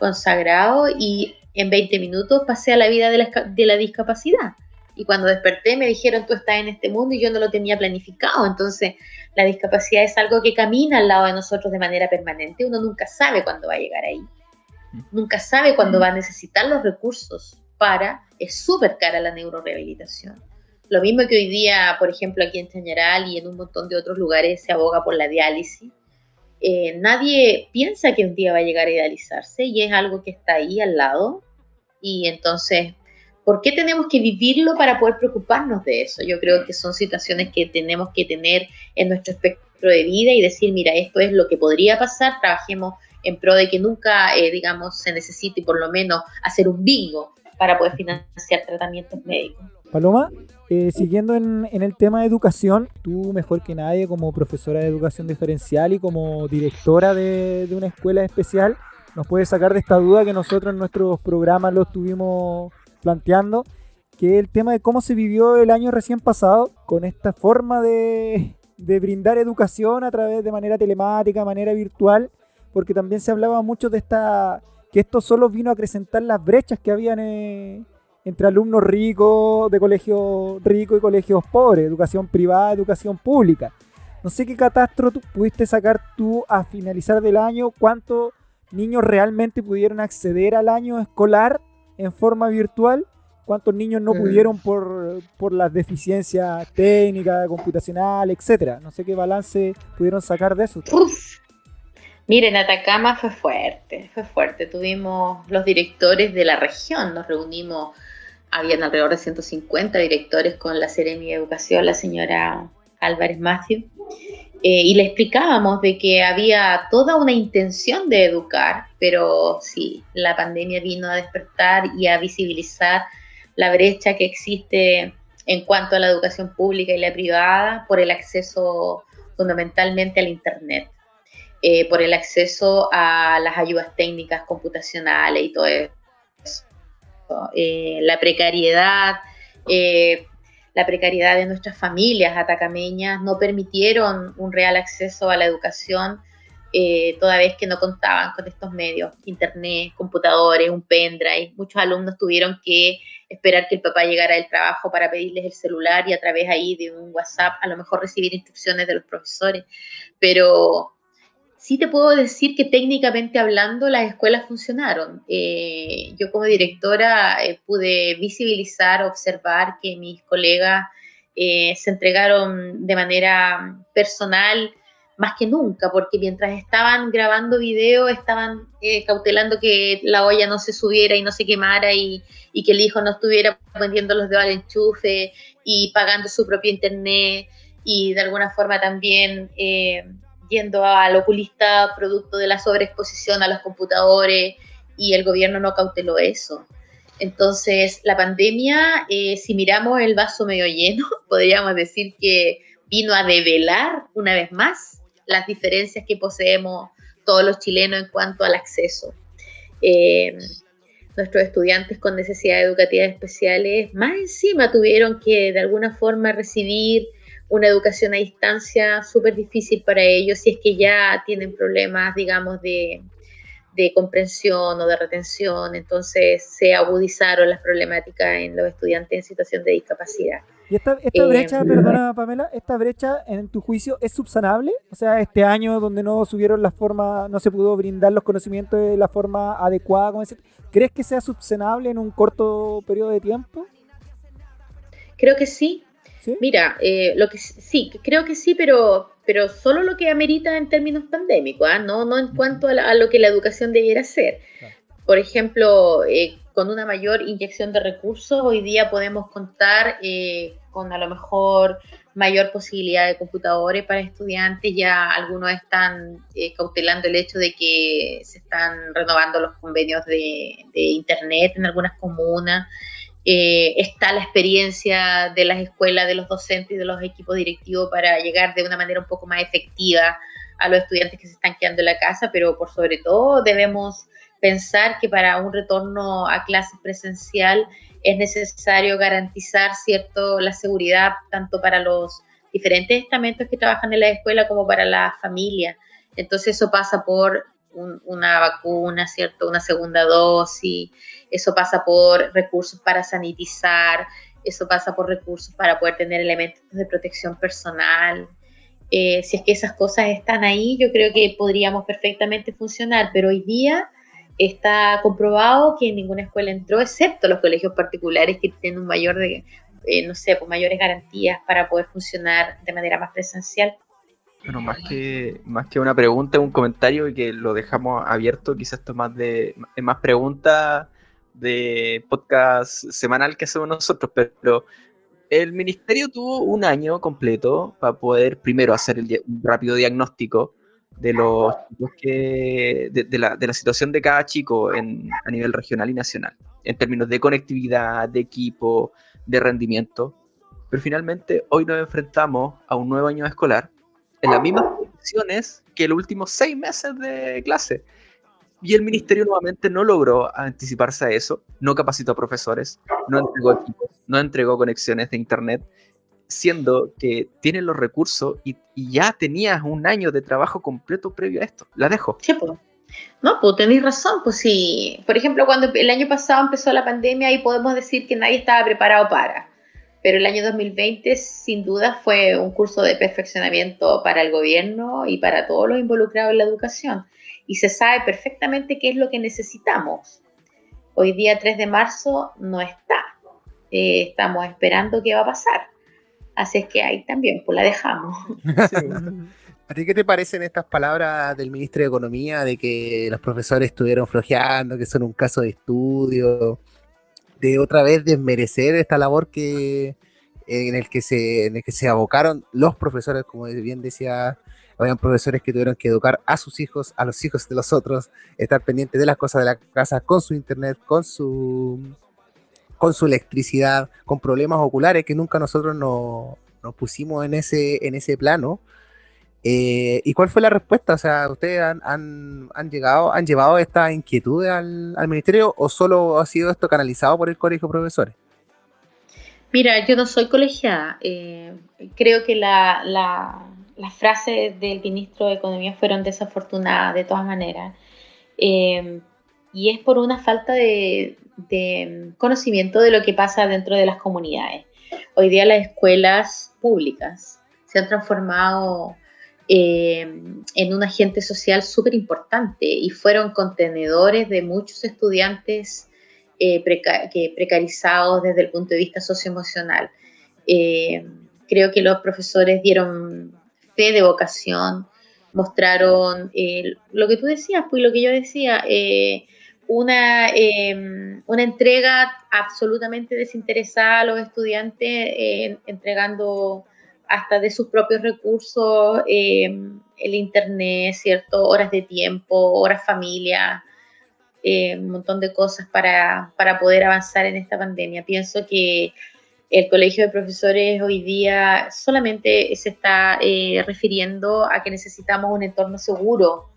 consagrado y en 20 minutos pasé a la vida de la, discapacidad. Y cuando desperté me dijeron, tú estás en este mundo y yo no lo tenía planificado. Entonces, la discapacidad es algo que camina al lado de nosotros de manera permanente. Uno nunca sabe cuándo va a llegar ahí. Nunca sabe cuándo va a necesitar los recursos para... Es súper cara la neurorehabilitación. Lo mismo que hoy día, por ejemplo, aquí en Chañaral y en un montón de otros lugares se aboga por la diálisis. Eh, nadie piensa que un día va a llegar a idealizarse y es algo que está ahí al lado. Y entonces, ¿por qué tenemos que vivirlo para poder preocuparnos de eso? Yo creo que son situaciones que tenemos que tener en nuestro espectro de vida y decir, mira, esto es lo que podría pasar, trabajemos en pro de que nunca, eh, digamos, se necesite por lo menos hacer un bingo para poder financiar tratamientos médicos. Paloma, eh, siguiendo en, el tema de educación, tú mejor que nadie como profesora de educación diferencial y como directora de, de, una escuela especial, nos puedes sacar de esta duda que nosotros en nuestros programas lo estuvimos planteando, que el tema de cómo se vivió el año recién pasado con esta forma de, brindar educación a través de manera telemática, manera virtual, porque también se hablaba mucho de esta que esto solo vino a acrecentar las brechas que habían eh, entre alumnos ricos de colegios ricos y colegios pobres, educación privada, educación pública. No sé qué catastro pudiste sacar tú a finalizar del año, cuántos niños realmente pudieron acceder al año escolar en forma virtual, cuántos niños no pudieron por, por las deficiencias técnicas, computacionales, etcétera. No sé qué balance pudieron sacar de eso. Uf. Miren, Atacama fue fuerte, fue fuerte. Tuvimos los directores de la región, nos reunimos, habían alrededor de 150 directores con la Seremi de Educación, la señora Álvarez Macio, eh, y le explicábamos de que había toda una intención de educar, pero sí, la pandemia vino a despertar y a visibilizar la brecha que existe en cuanto a la educación pública y la privada por el acceso fundamentalmente al Internet. Eh, por el acceso a las ayudas técnicas computacionales y todo eso. Eh, la precariedad, eh, la precariedad de nuestras familias atacameñas no permitieron un real acceso a la educación toda vez que no contaban con estos medios, internet, computadores, un pendrive. Muchos alumnos tuvieron que esperar que el papá llegara del trabajo para pedirles el celular y a través ahí de un WhatsApp a lo mejor recibir instrucciones de los profesores. Pero sí te puedo decir que técnicamente hablando las escuelas funcionaron. Eh, yo como directora eh, pude visibilizar, observar que mis colegas eh, se entregaron de manera personal más que nunca, porque mientras estaban grabando video estaban cautelando que la olla no se subiera y no se quemara y, y que el hijo no estuviera poniendo los dedos al enchufe y pagando su propio internet y de alguna forma también yendo al oculista producto de la sobreexposición a los computadores y el gobierno no cauteló eso. Entonces, la pandemia, eh, si miramos el vaso medio lleno, podríamos decir que vino a develar una vez más las diferencias que poseemos todos los chilenos en cuanto al acceso. Eh, nuestros estudiantes con necesidades educativas especiales más encima tuvieron que de alguna forma recibir una educación a distancia súper difícil para ellos si es que ya tienen problemas, digamos, de, comprensión o de retención, entonces se agudizaron las problemáticas en los estudiantes en situación de discapacidad. ¿Y esta, esta eh, brecha, perdona Pamela, esta brecha en tu juicio es subsanable? O sea, este año donde no subieron la forma, no se pudo brindar los conocimientos de la forma adecuada, ¿crees que sea subsanable en un corto periodo de tiempo? Creo que sí, Mira, eh, lo que sí, creo que sí, pero, pero solo lo que amerita en términos pandémicos, ¿ah? no, no en cuanto a, lo que la educación debiera ser. Por ejemplo, eh, con una mayor inyección de recursos, hoy día podemos contar eh, con a lo mejor mayor posibilidad de computadores para estudiantes. Ya algunos están cautelando el hecho de que se están renovando los convenios de, de Internet en algunas comunas. Eh, está la experiencia de las escuelas, de los docentes y de los equipos directivos para llegar de una manera un poco más efectiva a los estudiantes que se están quedando en la casa, pero por sobre todo debemos pensar que para un retorno a clases presencial es necesario garantizar cierto la seguridad tanto para los diferentes estamentos que trabajan en la escuela como para la familia. Entonces eso pasa por una vacuna, ¿cierto? Una segunda dosis, eso pasa por recursos para sanitizar, eso pasa por recursos para poder tener elementos de protección personal. Eh, si es que esas cosas están ahí, yo creo que podríamos perfectamente funcionar, pero hoy día está comprobado que ninguna escuela entró, excepto los colegios particulares que tienen un mayor de, eh, no sé, pues mayores garantías para poder funcionar de manera más presencial. Bueno, más que, más que una pregunta, un comentario y que lo dejamos abierto, quizás esto más de más preguntas de podcast semanal que hacemos nosotros, pero el ministerio tuvo un año completo para poder primero hacer el, un rápido diagnóstico de los que de, la, de, la, situación de cada chico en, a nivel regional y nacional, en términos de conectividad, de equipo, de rendimiento. Pero finalmente hoy nos enfrentamos a un nuevo año escolar en las mismas condiciones que los últimos seis meses de clase. Y el ministerio nuevamente no logró anticiparse a eso, no capacitó profesores, no entregó equipos, no entregó conexiones de internet, siendo que tienen los recursos y, ya tenías un año de trabajo completo previo a esto. La dejo. Sí, pues. No, pues tenéis razón, pues sí. Por ejemplo, cuando el año pasado empezó la pandemia, ahí podemos decir que nadie estaba preparado para. Pero el año 2020 sin duda fue un curso de perfeccionamiento para el gobierno y para todos los involucrados en la educación. Y se sabe perfectamente qué es lo que necesitamos. Hoy día 3 de marzo no está. Eh, estamos esperando qué va a pasar. Así es que ahí también, pues la dejamos. ¿A ti qué te parecen estas palabras del ministro de Economía de que los profesores estuvieron flojeando, que son un caso de estudio? de otra vez desmerecer esta labor que en el que se en el que se abocaron los profesores, como bien decía, habían profesores que tuvieron que educar a sus hijos, a los hijos de los otros, estar pendientes de las cosas de la casa con su internet, con su con su electricidad, con problemas oculares que nunca nosotros nos, nos pusimos en ese en ese plano eh, ¿Y cuál fue la respuesta? O sea, ¿ustedes han, llegado, han llevado esta inquietud al, ministerio o solo ha sido esto canalizado por el colegio de profesores? Mira, yo no soy colegiada. Eh, creo que la, las frases del ministro de Economía fueron desafortunadas de todas maneras. Eh, y es por una falta de, de conocimiento de lo que pasa dentro de las comunidades. Hoy día las escuelas públicas se han transformado eh, en un agente social súper importante y fueron contenedores de muchos estudiantes eh, precarizados desde el punto de vista socioemocional. Eh, creo que los profesores dieron fe de vocación, mostraron lo que tú decías, pues lo que yo decía, una, una entrega absolutamente desinteresada a los estudiantes, entregando hasta de sus propios recursos, em, el internet, ¿cierto? Horas de tiempo, horas familia, eh, un montón de cosas para, poder avanzar en esta pandemia. Pienso que el Colegio de Profesores hoy día solamente se está eh, refiriendo a que necesitamos un entorno seguro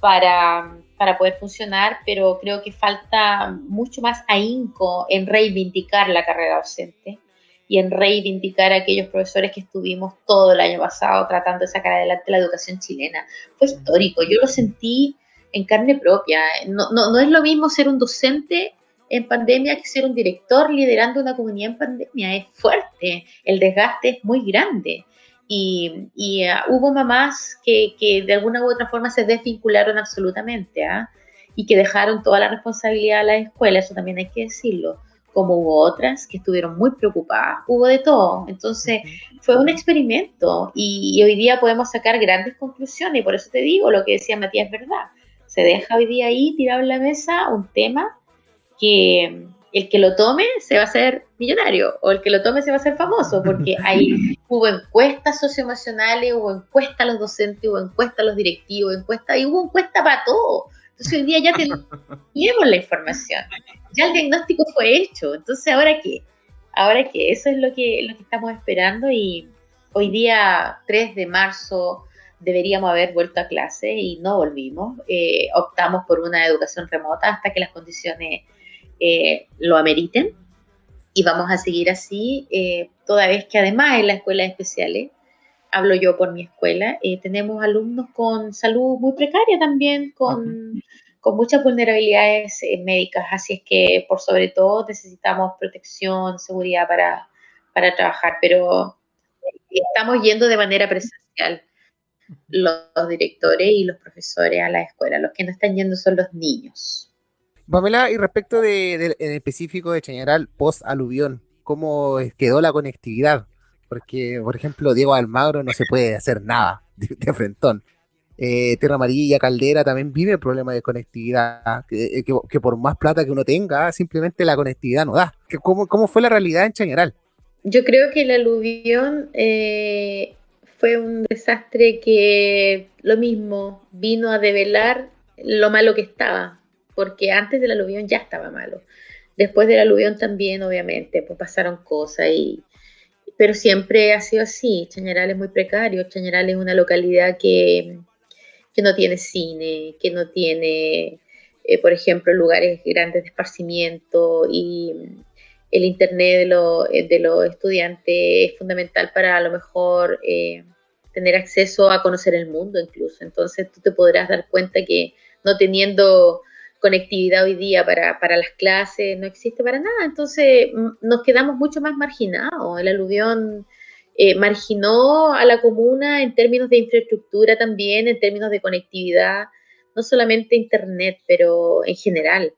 para, para, poder funcionar, pero creo que falta mucho más ahínco en reivindicar la carrera docente y en reivindicar a aquellos profesores que estuvimos todo el año pasado tratando de sacar adelante la educación chilena. Fue histórico, yo lo sentí en carne propia. No, no, no es lo mismo ser un docente en pandemia que ser un director liderando una comunidad en pandemia. Es fuerte, el desgaste es muy grande. Y, y uh, hubo mamás que, que, de alguna u otra forma se desvincularon absolutamente ¿ah? y que dejaron toda la responsabilidad a la escuela, eso también hay que decirlo como hubo otras que estuvieron muy preocupadas, hubo de todo. Entonces fue un experimento y, hoy día podemos sacar grandes conclusiones y por eso te digo, lo que decía Matías es verdad. Se deja hoy día ahí tirado en la mesa un tema que el que lo tome se va a hacer millonario o el que lo tome se va a hacer famoso porque ahí hubo encuestas socioemocionales, hubo encuestas a los docentes, hubo encuestas a los directivos, encuestas y hubo encuesta para todo. Entonces hoy día ya tenemos la información ya el diagnóstico fue hecho, entonces ahora qué, ahora qué, eso es lo que, lo que estamos esperando y hoy día 3 de marzo deberíamos haber vuelto a clase y no volvimos, eh, optamos por una educación remota hasta que las condiciones eh, lo ameriten. Y vamos a seguir así, eh, toda vez que además en las escuelas especiales, hablo yo por mi escuela, tenemos alumnos con salud muy precaria también, con con muchas vulnerabilidades eh, médicas, así es que por sobre todo necesitamos protección, seguridad para, para trabajar, pero eh, estamos yendo de manera presencial los, directores y los profesores a la escuela, los que no están yendo son los niños. Pamela, y respecto de, en específico de Chañaral post-aluvión, ¿cómo quedó la conectividad? Porque, por ejemplo, Diego Almagro no se puede hacer nada de, de frentón. Eh, Tierra Amarilla, Caldera, también vive problemas de conectividad, eh, que, por más plata que uno tenga, simplemente la conectividad no da. ¿Cómo, cómo fue la realidad en Chañaral? Yo creo que el aluvión eh, fue un desastre que lo mismo vino a develar lo malo que estaba, porque antes del aluvión ya estaba malo. Después del aluvión también, obviamente, pues pasaron cosas y, pero siempre ha sido así. Chañaral es muy precario. Chañaral es una localidad que que no tiene cine, que no tiene, eh, por ejemplo, lugares grandes de esparcimiento y el internet de, eh, de los estudiantes es fundamental para a lo mejor eh, tener acceso a conocer el mundo incluso. Entonces tú te podrás dar cuenta que no teniendo conectividad hoy día para, para las clases no existe para nada. Entonces nos quedamos mucho más marginados. El aluvión eh, marginó a la comuna en términos de infraestructura también, en términos de conectividad, no solamente Internet, pero en general.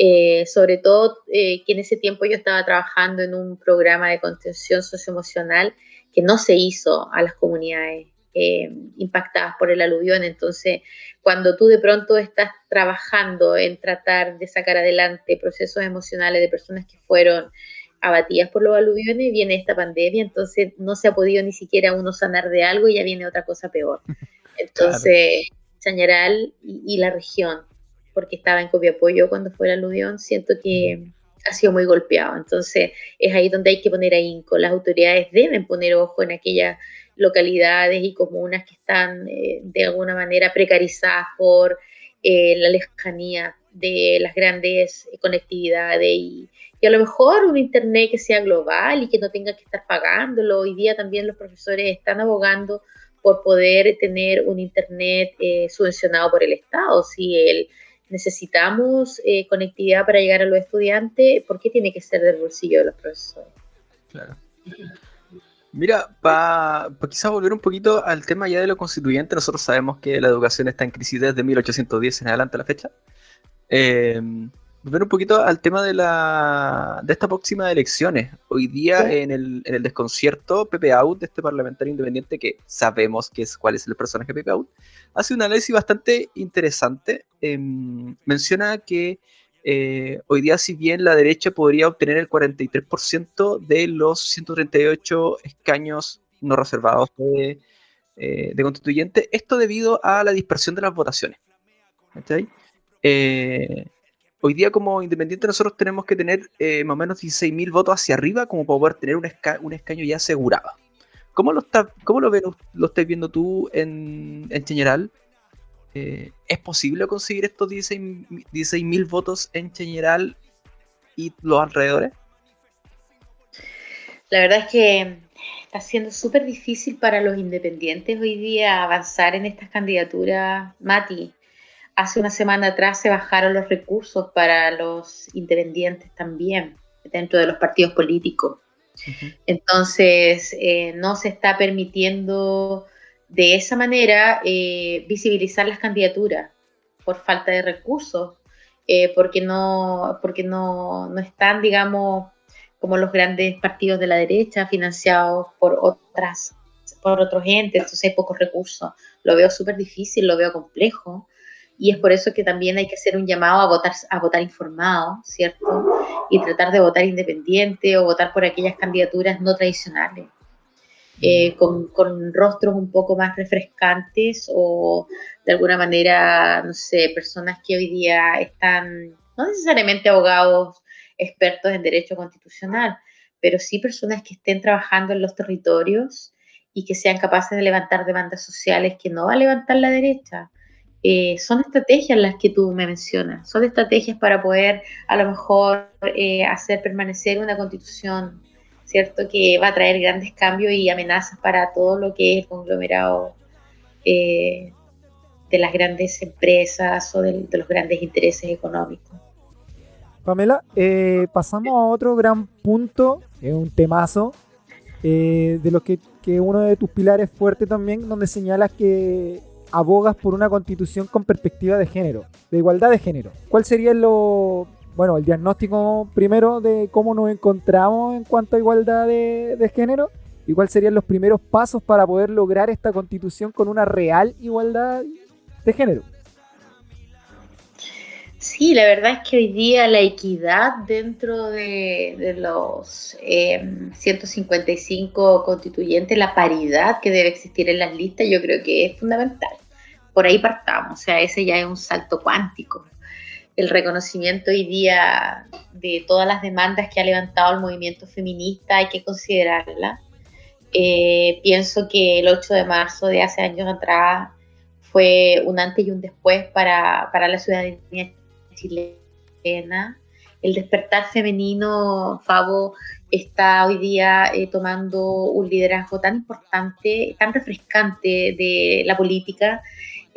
Eh, sobre todo eh, que en ese tiempo yo estaba trabajando en un programa de contención socioemocional que no se hizo a las comunidades impactadas por el aluvión. Entonces, cuando tú de pronto estás trabajando en tratar de sacar adelante procesos emocionales de personas que fueron abatidas por los aluviones, viene esta pandemia, entonces no se ha podido ni siquiera uno sanar de algo y ya viene otra cosa peor. Entonces, Chañaral y, la región, porque estaba en Copiapó cuando fue el aluvión, siento que ha sido muy golpeado. Entonces, es ahí donde hay que poner ahínco. Las autoridades deben poner ojo en aquellas localidades y comunas que están eh, de alguna manera precarizadas por eh, la lejanía de las grandes conectividades y, y a lo mejor un Internet que sea global y que no tenga que estar pagándolo. Hoy día también los profesores están abogando por poder tener un Internet eh, subvencionado por el Estado. Si el, necesitamos eh, conectividad para llegar a los estudiantes, ¿por qué tiene que ser del bolsillo de los profesores? Claro. Mira, para pa quizás volver un poquito al tema ya de lo constituyente, nosotros sabemos que la educación está en crisis desde 1810 en adelante a la fecha. Eh, volver un poquito al tema de, la, de esta próxima de elecciones. Hoy día en, el, en el desconcierto, Pepe Out, de este parlamentario independiente que sabemos que es, cuál es el personaje Pepe Out, hace un análisis bastante interesante. Em, menciona que eh, hoy día, si bien la derecha podría obtener el 43% de los 138 escaños no reservados de, eh, constituyente, esto debido a la dispersión de las votaciones. Eh, hoy día como independiente nosotros tenemos que tener más o menos 16.000 votos hacia arriba como para poder tener un, escaño ya asegurado. ¿Cómo lo, está, cómo lo, ven, lo estás viendo tú en, en general? Eh, ¿Es posible conseguir estos 16.000 votos en general y los alrededores? La verdad es que está siendo súper difícil para los independientes hoy día avanzar en estas candidaturas. Mati, hace una semana atrás se bajaron los recursos para los independientes también dentro de los partidos políticos. Entonces, eh, no se está permitiendo de esa manera eh, visibilizar las candidaturas por falta de recursos, eh, porque, no, porque no, no, están, digamos, como los grandes partidos de la derecha financiados por otras por otros entes, entonces hay pocos recursos. Lo veo súper difícil, lo veo complejo y es por eso que también hay que hacer un llamado a votar, a votar informado, ¿cierto? Y tratar de votar independiente o votar por aquellas candidaturas no tradicionales. Eh, con, rostros un poco más refrescantes o de alguna manera, no sé, personas que hoy día están, no necesariamente abogados expertos en derecho constitucional, pero sí personas que estén trabajando en los territorios y que sean capaces de levantar demandas sociales que no va a levantar la derecha. Eh, son estrategias las que tú me mencionas, son estrategias para poder a lo mejor eh, hacer permanecer una constitución ¿cierto? Que va a traer grandes cambios y amenazas para todo lo que es el conglomerado eh, de las grandes empresas o de, los grandes intereses económicos. Pamela, eh, pasamos a otro gran punto, es un temazo, eh, de lo que, que uno de tus pilares fuerte también, donde señalas que abogas por una constitución con perspectiva de género, de igualdad de género. ¿Cuál sería lo, bueno, el diagnóstico primero de cómo nos encontramos en cuanto a igualdad de, género y cuáles serían los primeros pasos para poder lograr esta constitución con una real igualdad de género. Sí, la verdad es que hoy día la equidad dentro de, los 155 em, constituyentes, la paridad que debe existir en las listas, yo creo que es fundamental. Por ahí partamos, o sea, ese ya es un salto cuántico el reconocimiento hoy día de todas las demandas que ha levantado el movimiento feminista, hay que considerarla. Eh, pienso que el 8 de marzo de hace años atrás fue un antes y un después para, la ciudadanía chilena. El despertar femenino, Fabo, está hoy día eh, tomando un liderazgo tan importante, tan refrescante de la política,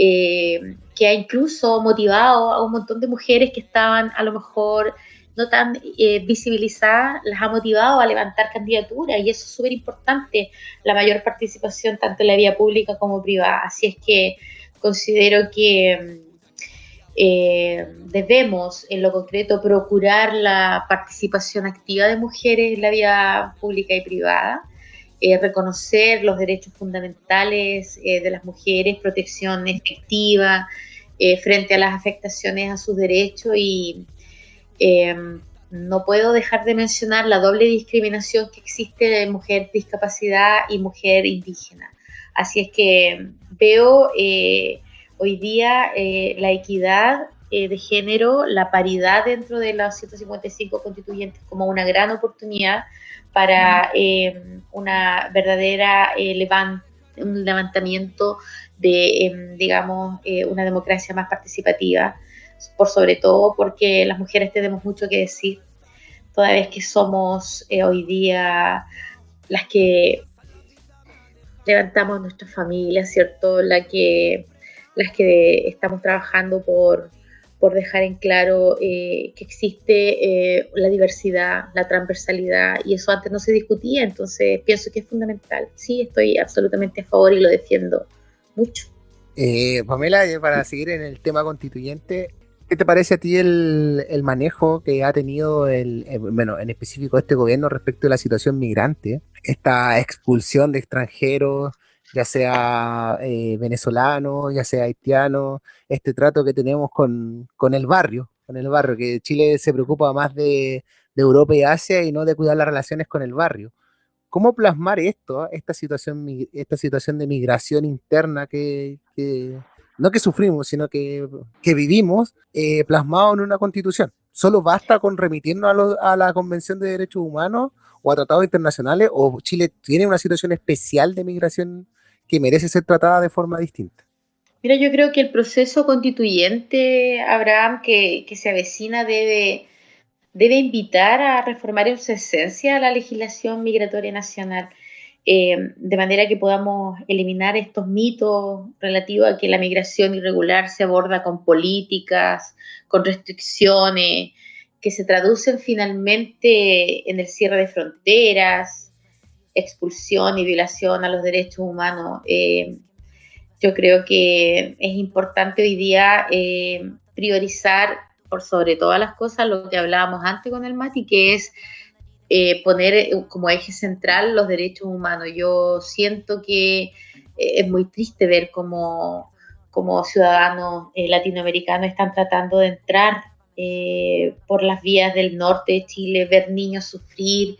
eh, que ha incluso motivado a un montón de mujeres que estaban a lo mejor no tan eh, visibilizadas, las ha motivado a levantar candidaturas y eso es súper importante, la mayor participación tanto en la vía pública como privada. Así es que considero que eh, debemos en lo concreto procurar la participación activa de mujeres en la vía pública y privada eh, reconocer los derechos fundamentales eh, de las mujeres, protección efectiva eh, frente a las afectaciones a sus derechos y no puedo dejar de mencionar la doble discriminación que existe de mujer discapacidad y mujer indígena. Así es que veo hoy día la equidad de género, la paridad dentro de los 155 constituyentes como una gran oportunidad para eh, una verdadera eh, un levantamiento de, em, digamos, eh, una democracia más participativa, por sobre todo porque las mujeres tenemos mucho que decir, toda vez que somos hoy día las que levantamos nuestras familias, ¿cierto? La que, las que estamos trabajando por, por dejar en claro que existe la diversidad, la transversalidad, y eso antes no se discutía, entonces pienso que es fundamental. Sí, estoy absolutamente a favor y lo defiendo mucho. Pamela, para seguir en el tema constituyente, ¿Qué te parece a ti el, manejo que ha tenido el, eh, bueno, en específico este gobierno respecto a la situación migrante? Esta expulsión de extranjeros, ya sea eh, venezolanos, ya sea haitianos, este trato que tenemos con, el barrio, con el barrio, que Chile se preocupa más de, Europa y Asia y no de cuidar las relaciones con el barrio. ¿Cómo plasmar esto, esta situación, esta situación de migración interna que, no que sufrimos, sino que, vivimos, eh, plasmado en una constitución. Solo basta con remitirnos a, la Convención de Derechos Humanos o a tratados internacionales, o Chile tiene una situación especial de migración que merece ser tratada de forma distinta. Mira, yo creo que el proceso constituyente, Abraham, que, se avecina, debe, debe invitar a reformar en su esencia la legislación migratoria nacional. Eh, de manera que podamos eliminar estos mitos relativos a que la migración irregular se aborda con políticas, con restricciones, que se traducen finalmente en el cierre de fronteras, expulsión y violación a los derechos humanos. Eh, yo creo que es importante hoy día eh, priorizar por sobre todas las cosas lo que hablábamos antes con el Mati, que es eh, poner como eje central los derechos humanos. Yo siento que es muy triste ver cómo, como ciudadanos latinoamericanos están tratando de entrar por las vías del norte de Chile, ver niños sufrir,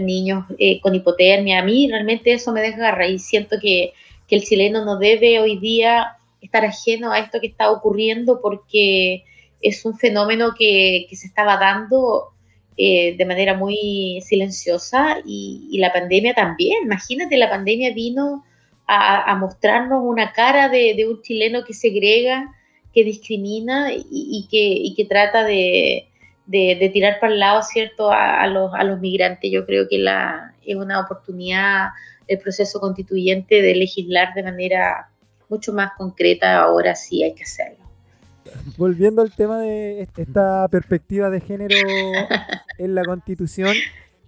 niños con hipotermia. A mí realmente eso me desgarra y siento que, que el chileno no debe hoy día estar ajeno a esto que está ocurriendo porque es un fenómeno que, que se estaba dando eh, de manera muy silenciosa y, la pandemia también. Imagínate, la pandemia vino a, mostrarnos una cara de, un chileno que segrega, que discrimina y, que, que, trata de, tirar para el lado, ¿cierto?, a, los, a los migrantes. Yo creo que la, es una oportunidad el proceso constituyente de legislar de manera mucho más concreta, ahora sí hay que hacerlo volviendo al tema de esta perspectiva de género en la constitución,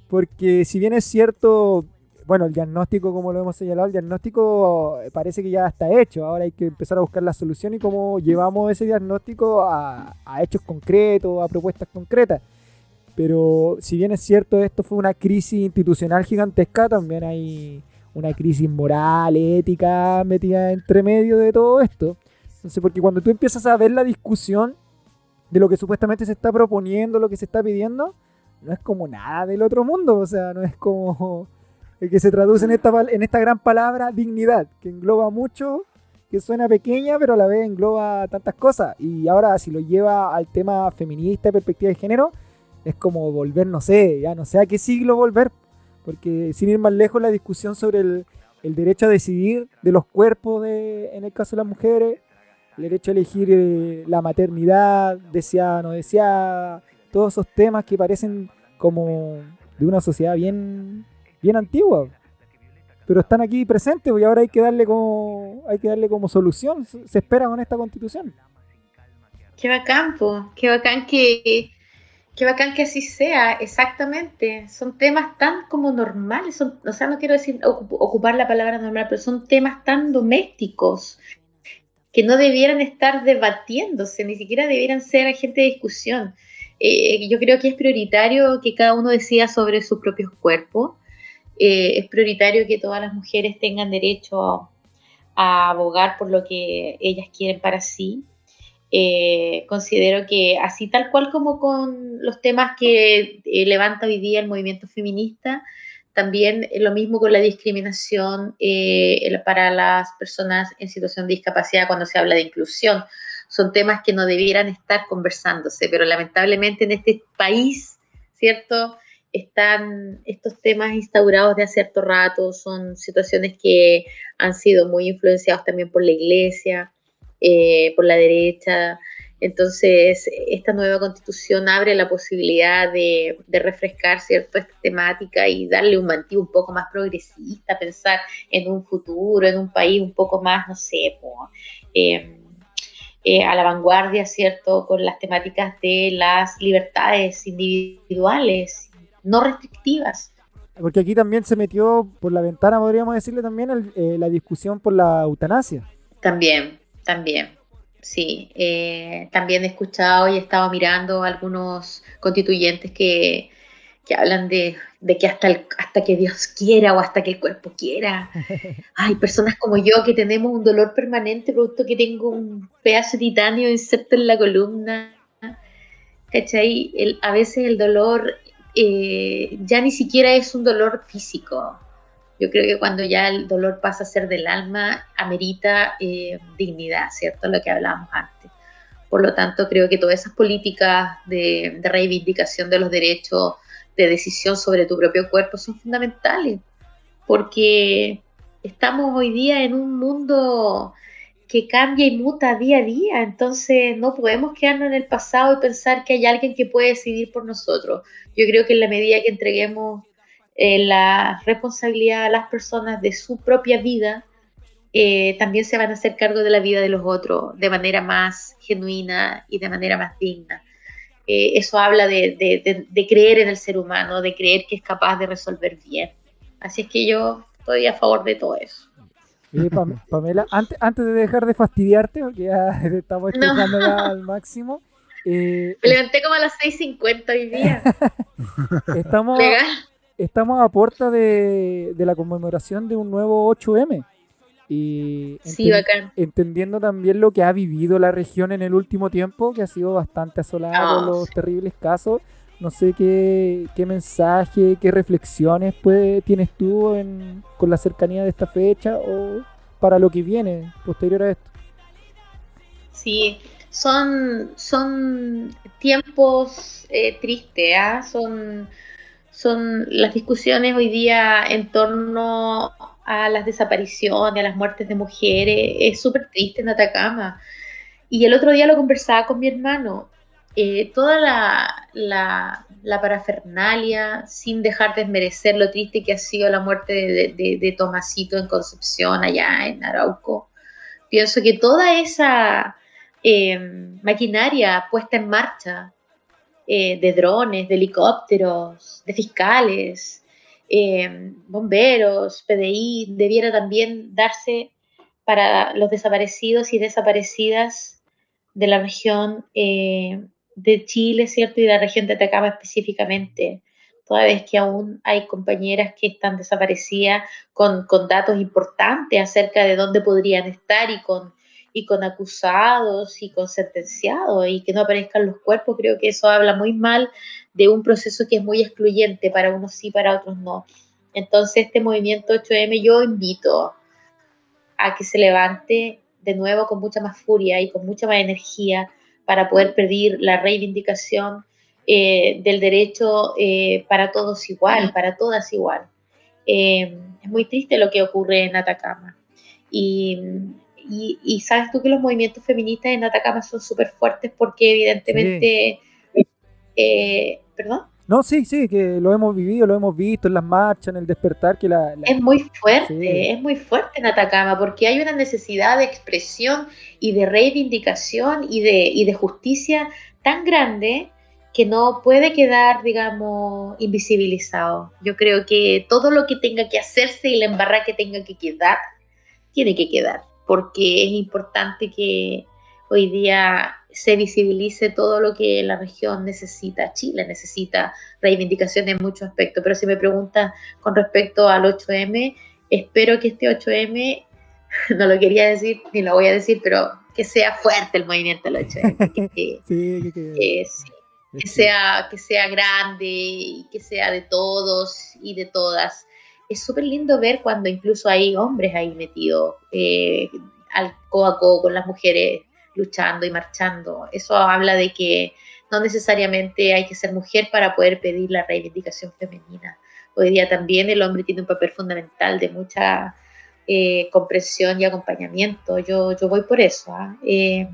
porque si bien es cierto, bueno, el diagnóstico, como lo hemos señalado, el diagnóstico parece que ya está hecho, ahora hay que empezar a buscar la solución y cómo llevamos ese diagnóstico a, hechos concretos, a propuestas concretas. Pero si bien es cierto, esto fue una crisis institucional gigantesca, también hay una crisis moral, ética metida entre medio de todo esto. Entonces, porque cuando tú empiezas a ver la discusión de lo que supuestamente se está proponiendo, lo que se está pidiendo, no es como nada del otro mundo, o sea, no es como que se traduce en esta, en esta gran palabra dignidad, que engloba mucho, que suena pequeña, pero a la vez engloba tantas cosas. Y ahora si lo lleva al tema feminista, perspectiva de género, es como volver, no sé, ya no sé a qué siglo volver, porque sin ir más lejos la discusión sobre el, el derecho a decidir de los cuerpos, de, en el caso de las mujeres, el derecho a elegir eh, la maternidad, deseada, no deseada, todos esos temas que parecen como de una sociedad bien, bien antigua. Pero están aquí presentes y ahora hay que darle como, hay que darle como solución. Se espera con esta constitución. Qué bacán, qué bacán que, qué bacán que así sea, exactamente. Son temas tan como normales, son, o sea, no quiero decir ocupar la palabra normal, pero son temas tan domésticos que no debieran estar debatiéndose, ni siquiera debieran ser agente de discusión. Eh, yo creo que es prioritario que cada uno decida sobre sus propios cuerpos. Eh, es prioritario que todas las mujeres tengan derecho a abogar por lo que ellas quieren para sí. Eh, considero que así tal cual como con los temas que levanta hoy día el movimiento feminista, también lo mismo con la discriminación eh, para las personas en situación de discapacidad cuando se habla de inclusión. Son temas que no debieran estar conversándose, pero lamentablemente en este país, ¿cierto? Están estos temas instaurados de hace cierto rato, son situaciones que han sido muy influenciados también por la iglesia, eh, por la derecha, entonces, esta nueva constitución abre la posibilidad de, refrescar cierto esta temática y darle un mantivo un poco más progresista, pensar en un futuro, en un país un poco más, no sé, em, eh, a la vanguardia, ¿cierto?, con las temáticas de las libertades individuales, no restrictivas. Porque aquí también se metió por la ventana, podríamos decirle también, eh, la discusión por la eutanasia. También, también. Sí, eh, también he escuchado y he estado mirando algunos constituyentes que, que hablan de, de, que hasta, el, hasta que Dios quiera o hasta que el cuerpo quiera. Hay personas como yo que tenemos un dolor permanente producto que tengo un pedazo de titanio inserto en la columna. ¿Cachai? El, a veces el dolor eh, ya ni siquiera es un dolor físico. Yo creo que cuando ya el dolor pasa a ser del alma, amerita eh, dignidad, ¿cierto? Lo que hablábamos antes. Por lo tanto, creo que todas esas políticas de, de reivindicación de los derechos de decisión sobre tu propio cuerpo son fundamentales, porque estamos hoy día en un mundo que cambia y muta día a día, entonces no podemos quedarnos en el pasado y pensar que hay alguien que puede decidir por nosotros. Yo creo que en la medida que entreguemos eh, la responsabilidad a las personas de su propia vida, eh, también se van a hacer cargo de la vida de los otros de manera más genuina y de manera más digna. Eh, eso habla de, de, de, creer en el ser humano, de creer que es capaz de resolver bien. Así es que yo estoy a favor de todo eso. Pamela, antes, antes de dejar de fastidiarte, porque ya estamos escuchando al máximo. Eh, Me levanté como a las 6.50 hoy día. estamos, estamos a puerta de, de, la conmemoración de un nuevo 8M. Y sí, bacán. entendiendo también lo que ha vivido la región en el último tiempo, que ha sido bastante asolado oh. los terribles casos. No sé qué, qué mensaje, qué reflexiones puede, tienes tú en, con la cercanía de esta fecha o para lo que viene posterior a esto. Sí, son, son tiempos eh, tristes, ¿ah? son, son las discusiones hoy día en torno a las desapariciones, a las muertes de mujeres, es súper triste en Atacama. Y el otro día lo conversaba con mi hermano. Eh, toda la, la, parafernalia, sin dejar de desmerecer lo triste que ha sido la muerte de, de, Tomasito en Concepción, allá en Arauco. Pienso que toda esa eh, maquinaria puesta en marcha eh, de drones, de helicópteros, de fiscales, bomberos, PDI, debiera también darse para los desaparecidos y desaparecidas de la región de Chile, ¿cierto? Y la región de Atacama específicamente, toda vez que aún hay compañeras que están desaparecidas con, con datos importantes acerca de dónde podrían estar y con, y con acusados y con sentenciados y que no aparezcan los cuerpos, creo que eso habla muy mal de un proceso que es muy excluyente, para unos sí, para otros no. Entonces este movimiento 8M yo invito a que se levante de nuevo con mucha más furia y con mucha más energía para poder pedir la reivindicación eh, del derecho eh, para todos igual, para todas igual. Eh, es muy triste lo que ocurre en Atacama. Y, y, y, sabes tú que los movimientos feministas en Atacama son súper fuertes porque evidentemente... Sí. ¿Perdón? No, sí, sí, que lo hemos vivido, lo hemos visto en las marchas, en el despertar, que la... la... Es muy fuerte, sí. es muy fuerte en Atacama, porque hay una necesidad de expresión y de reivindicación y de, y de justicia tan grande que no puede quedar, digamos, invisibilizado. Yo creo que todo lo que tenga que hacerse y la embarrada que tenga que quedar, tiene que quedar, porque es importante que hoy día se visibilice todo lo que la región necesita, Chile necesita reivindicación en muchos aspectos, pero si me preguntas con respecto al 8M, espero que este 8M, no lo quería decir ni lo voy a decir, pero que sea fuerte el movimiento del 8M, que, que, sí, que, que sí, que sea, que sea grande y que sea de todos y de todas. Es súper lindo ver cuando incluso hay hombres ahí metidos eh, al codo a codo con las mujeres luchando y marchando. Eso habla de que no necesariamente hay que ser mujer para poder pedir la reivindicación femenina. Hoy día también el hombre tiene un papel fundamental de mucha eh, comprensión y acompañamiento. Yo, yo voy por eso. ¿eh? Eh,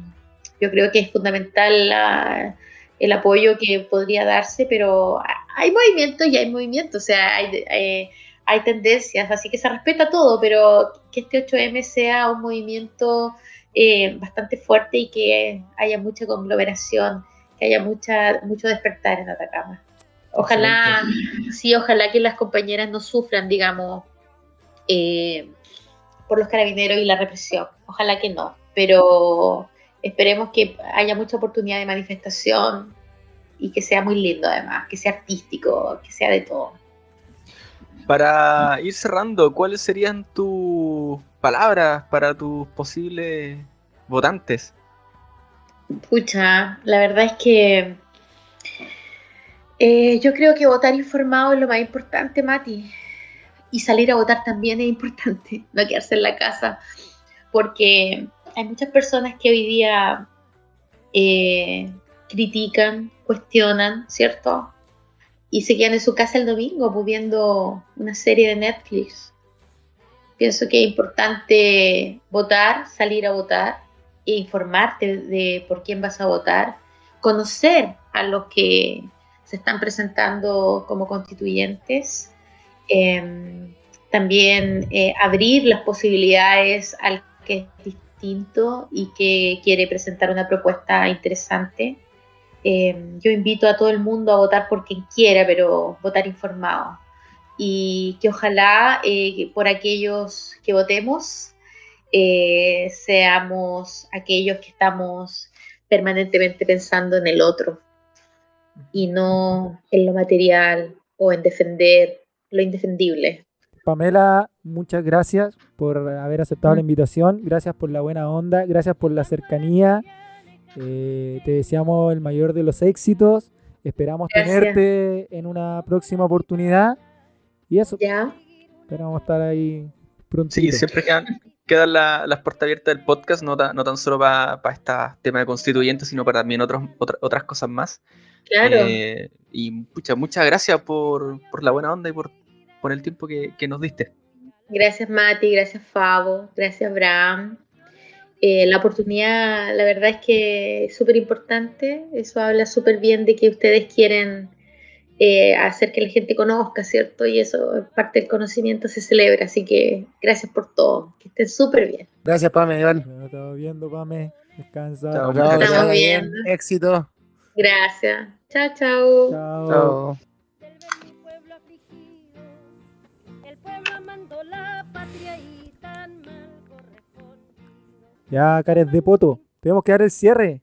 yo creo que es fundamental la, el apoyo que podría darse, pero hay movimientos y hay movimientos. O sea, hay, hay tendencias, así que se respeta todo, pero que este 8M sea un movimiento eh, bastante fuerte y que haya mucha conglomeración, que haya mucha, mucho despertar en Atacama. Ojalá, sí, ojalá que las compañeras no sufran, digamos, eh, por los carabineros y la represión. Ojalá que no, pero esperemos que haya mucha oportunidad de manifestación y que sea muy lindo además, que sea artístico, que sea de todo. Para ir cerrando, ¿cuáles serían tus palabras para tus posibles votantes? Pucha, la verdad es que eh, yo creo que votar informado es lo más importante, Mati. Y salir a votar también es importante, no quedarse en la casa, porque hay muchas personas que hoy día eh, critican, cuestionan, ¿cierto? Y se quedan en su casa el domingo pues, viendo una serie de Netflix. Pienso que es importante votar, salir a votar e informarte de por quién vas a votar, conocer a los que se están presentando como constituyentes, em, también eh, abrir las posibilidades al que es distinto y que quiere presentar una propuesta interesante. Em, yo invito a todo el mundo a votar por quien quiera, pero votar informado. Y que ojalá eh, por aquellos que votemos eh, seamos aquellos que estamos permanentemente pensando en el otro y no en lo material o en defender lo indefendible. Pamela, muchas gracias por haber aceptado la invitación, gracias por la buena onda, gracias por la cercanía. Eh, te deseamos el mayor de los éxitos. Esperamos tenerte en una próxima oportunidad. Y eso. Ya. Esperamos estar ahí pronto. Sí, siempre quedan, las puertas abiertas del podcast, no, no tan solo para este tema de constituyentes, sino para también otros, otras cosas más. Claro. Eh, y muchas gracias por, la buena onda y por, por el tiempo que, nos diste. Gracias Mati, gracias Fabo, gracias Abraham. Eh, la oportunidad, la verdad es que es súper importante, eso habla súper bien de que ustedes quieren eh, hacer que la gente conozca, ¿cierto? Y eso, parte del conocimiento se celebra, así que gracias por todo, que estén súper bien. Gracias Pame, Iván. Nos viendo, Pame. Descansa. Estamos bien. Éxito. Gracias. Chao, chao. Chao. Ya, cares de poto. Tenemos que dar el cierre.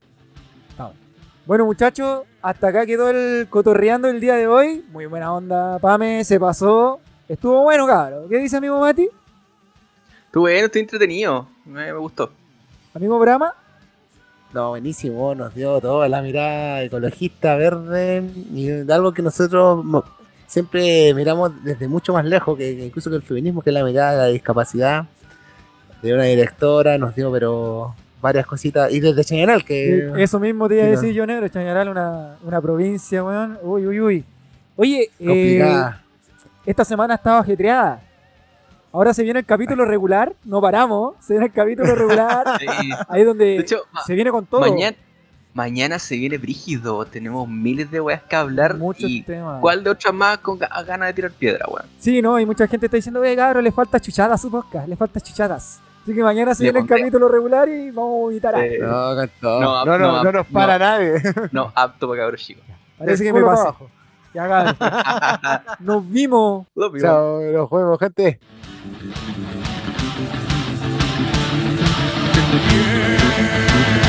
Bueno, muchachos, hasta acá quedó el cotorreando el día de hoy. Muy buena onda, Pame, se pasó. Estuvo bueno, cabrón. ¿Qué dice amigo Mati? Estuvo bueno, estoy entretenido. Me, me gustó. Amigo Brahma. No, buenísimo, nos dio toda la mirada ecologista, verde, y algo que nosotros siempre miramos desde mucho más lejos, que, incluso que el feminismo, que es la mirada de la discapacidad, de una directora, nos dio pero varias cositas, y desde Chañaral, que... Eso mismo te iba a decir yo, Negro, Chañaral, una, una provincia, weón, uy, uy, uy. Oye, eh, esta semana estaba ajetreada. Ahora se viene el capítulo regular, no paramos, se viene el capítulo regular. Ahí donde se viene con todo. Mañana, mañana se viene brígido, tenemos miles de weas que hablar. Muchos y temas. ¿Cuál de otras más con ganas de tirar piedra, weón? Sí, no, y mucha gente está diciendo, ve cabrón, le falta chuchadas a su podcast, le falta chuchadas. Así que mañana se viene el capítulo regular y vamos a vomitar. Eh, no, no, no, no, no, nos para nadie. No, apto para cabros chicos. Parece que me pasa. Ya, Nos vimos. Chao, nos vemos, gente. Yeah.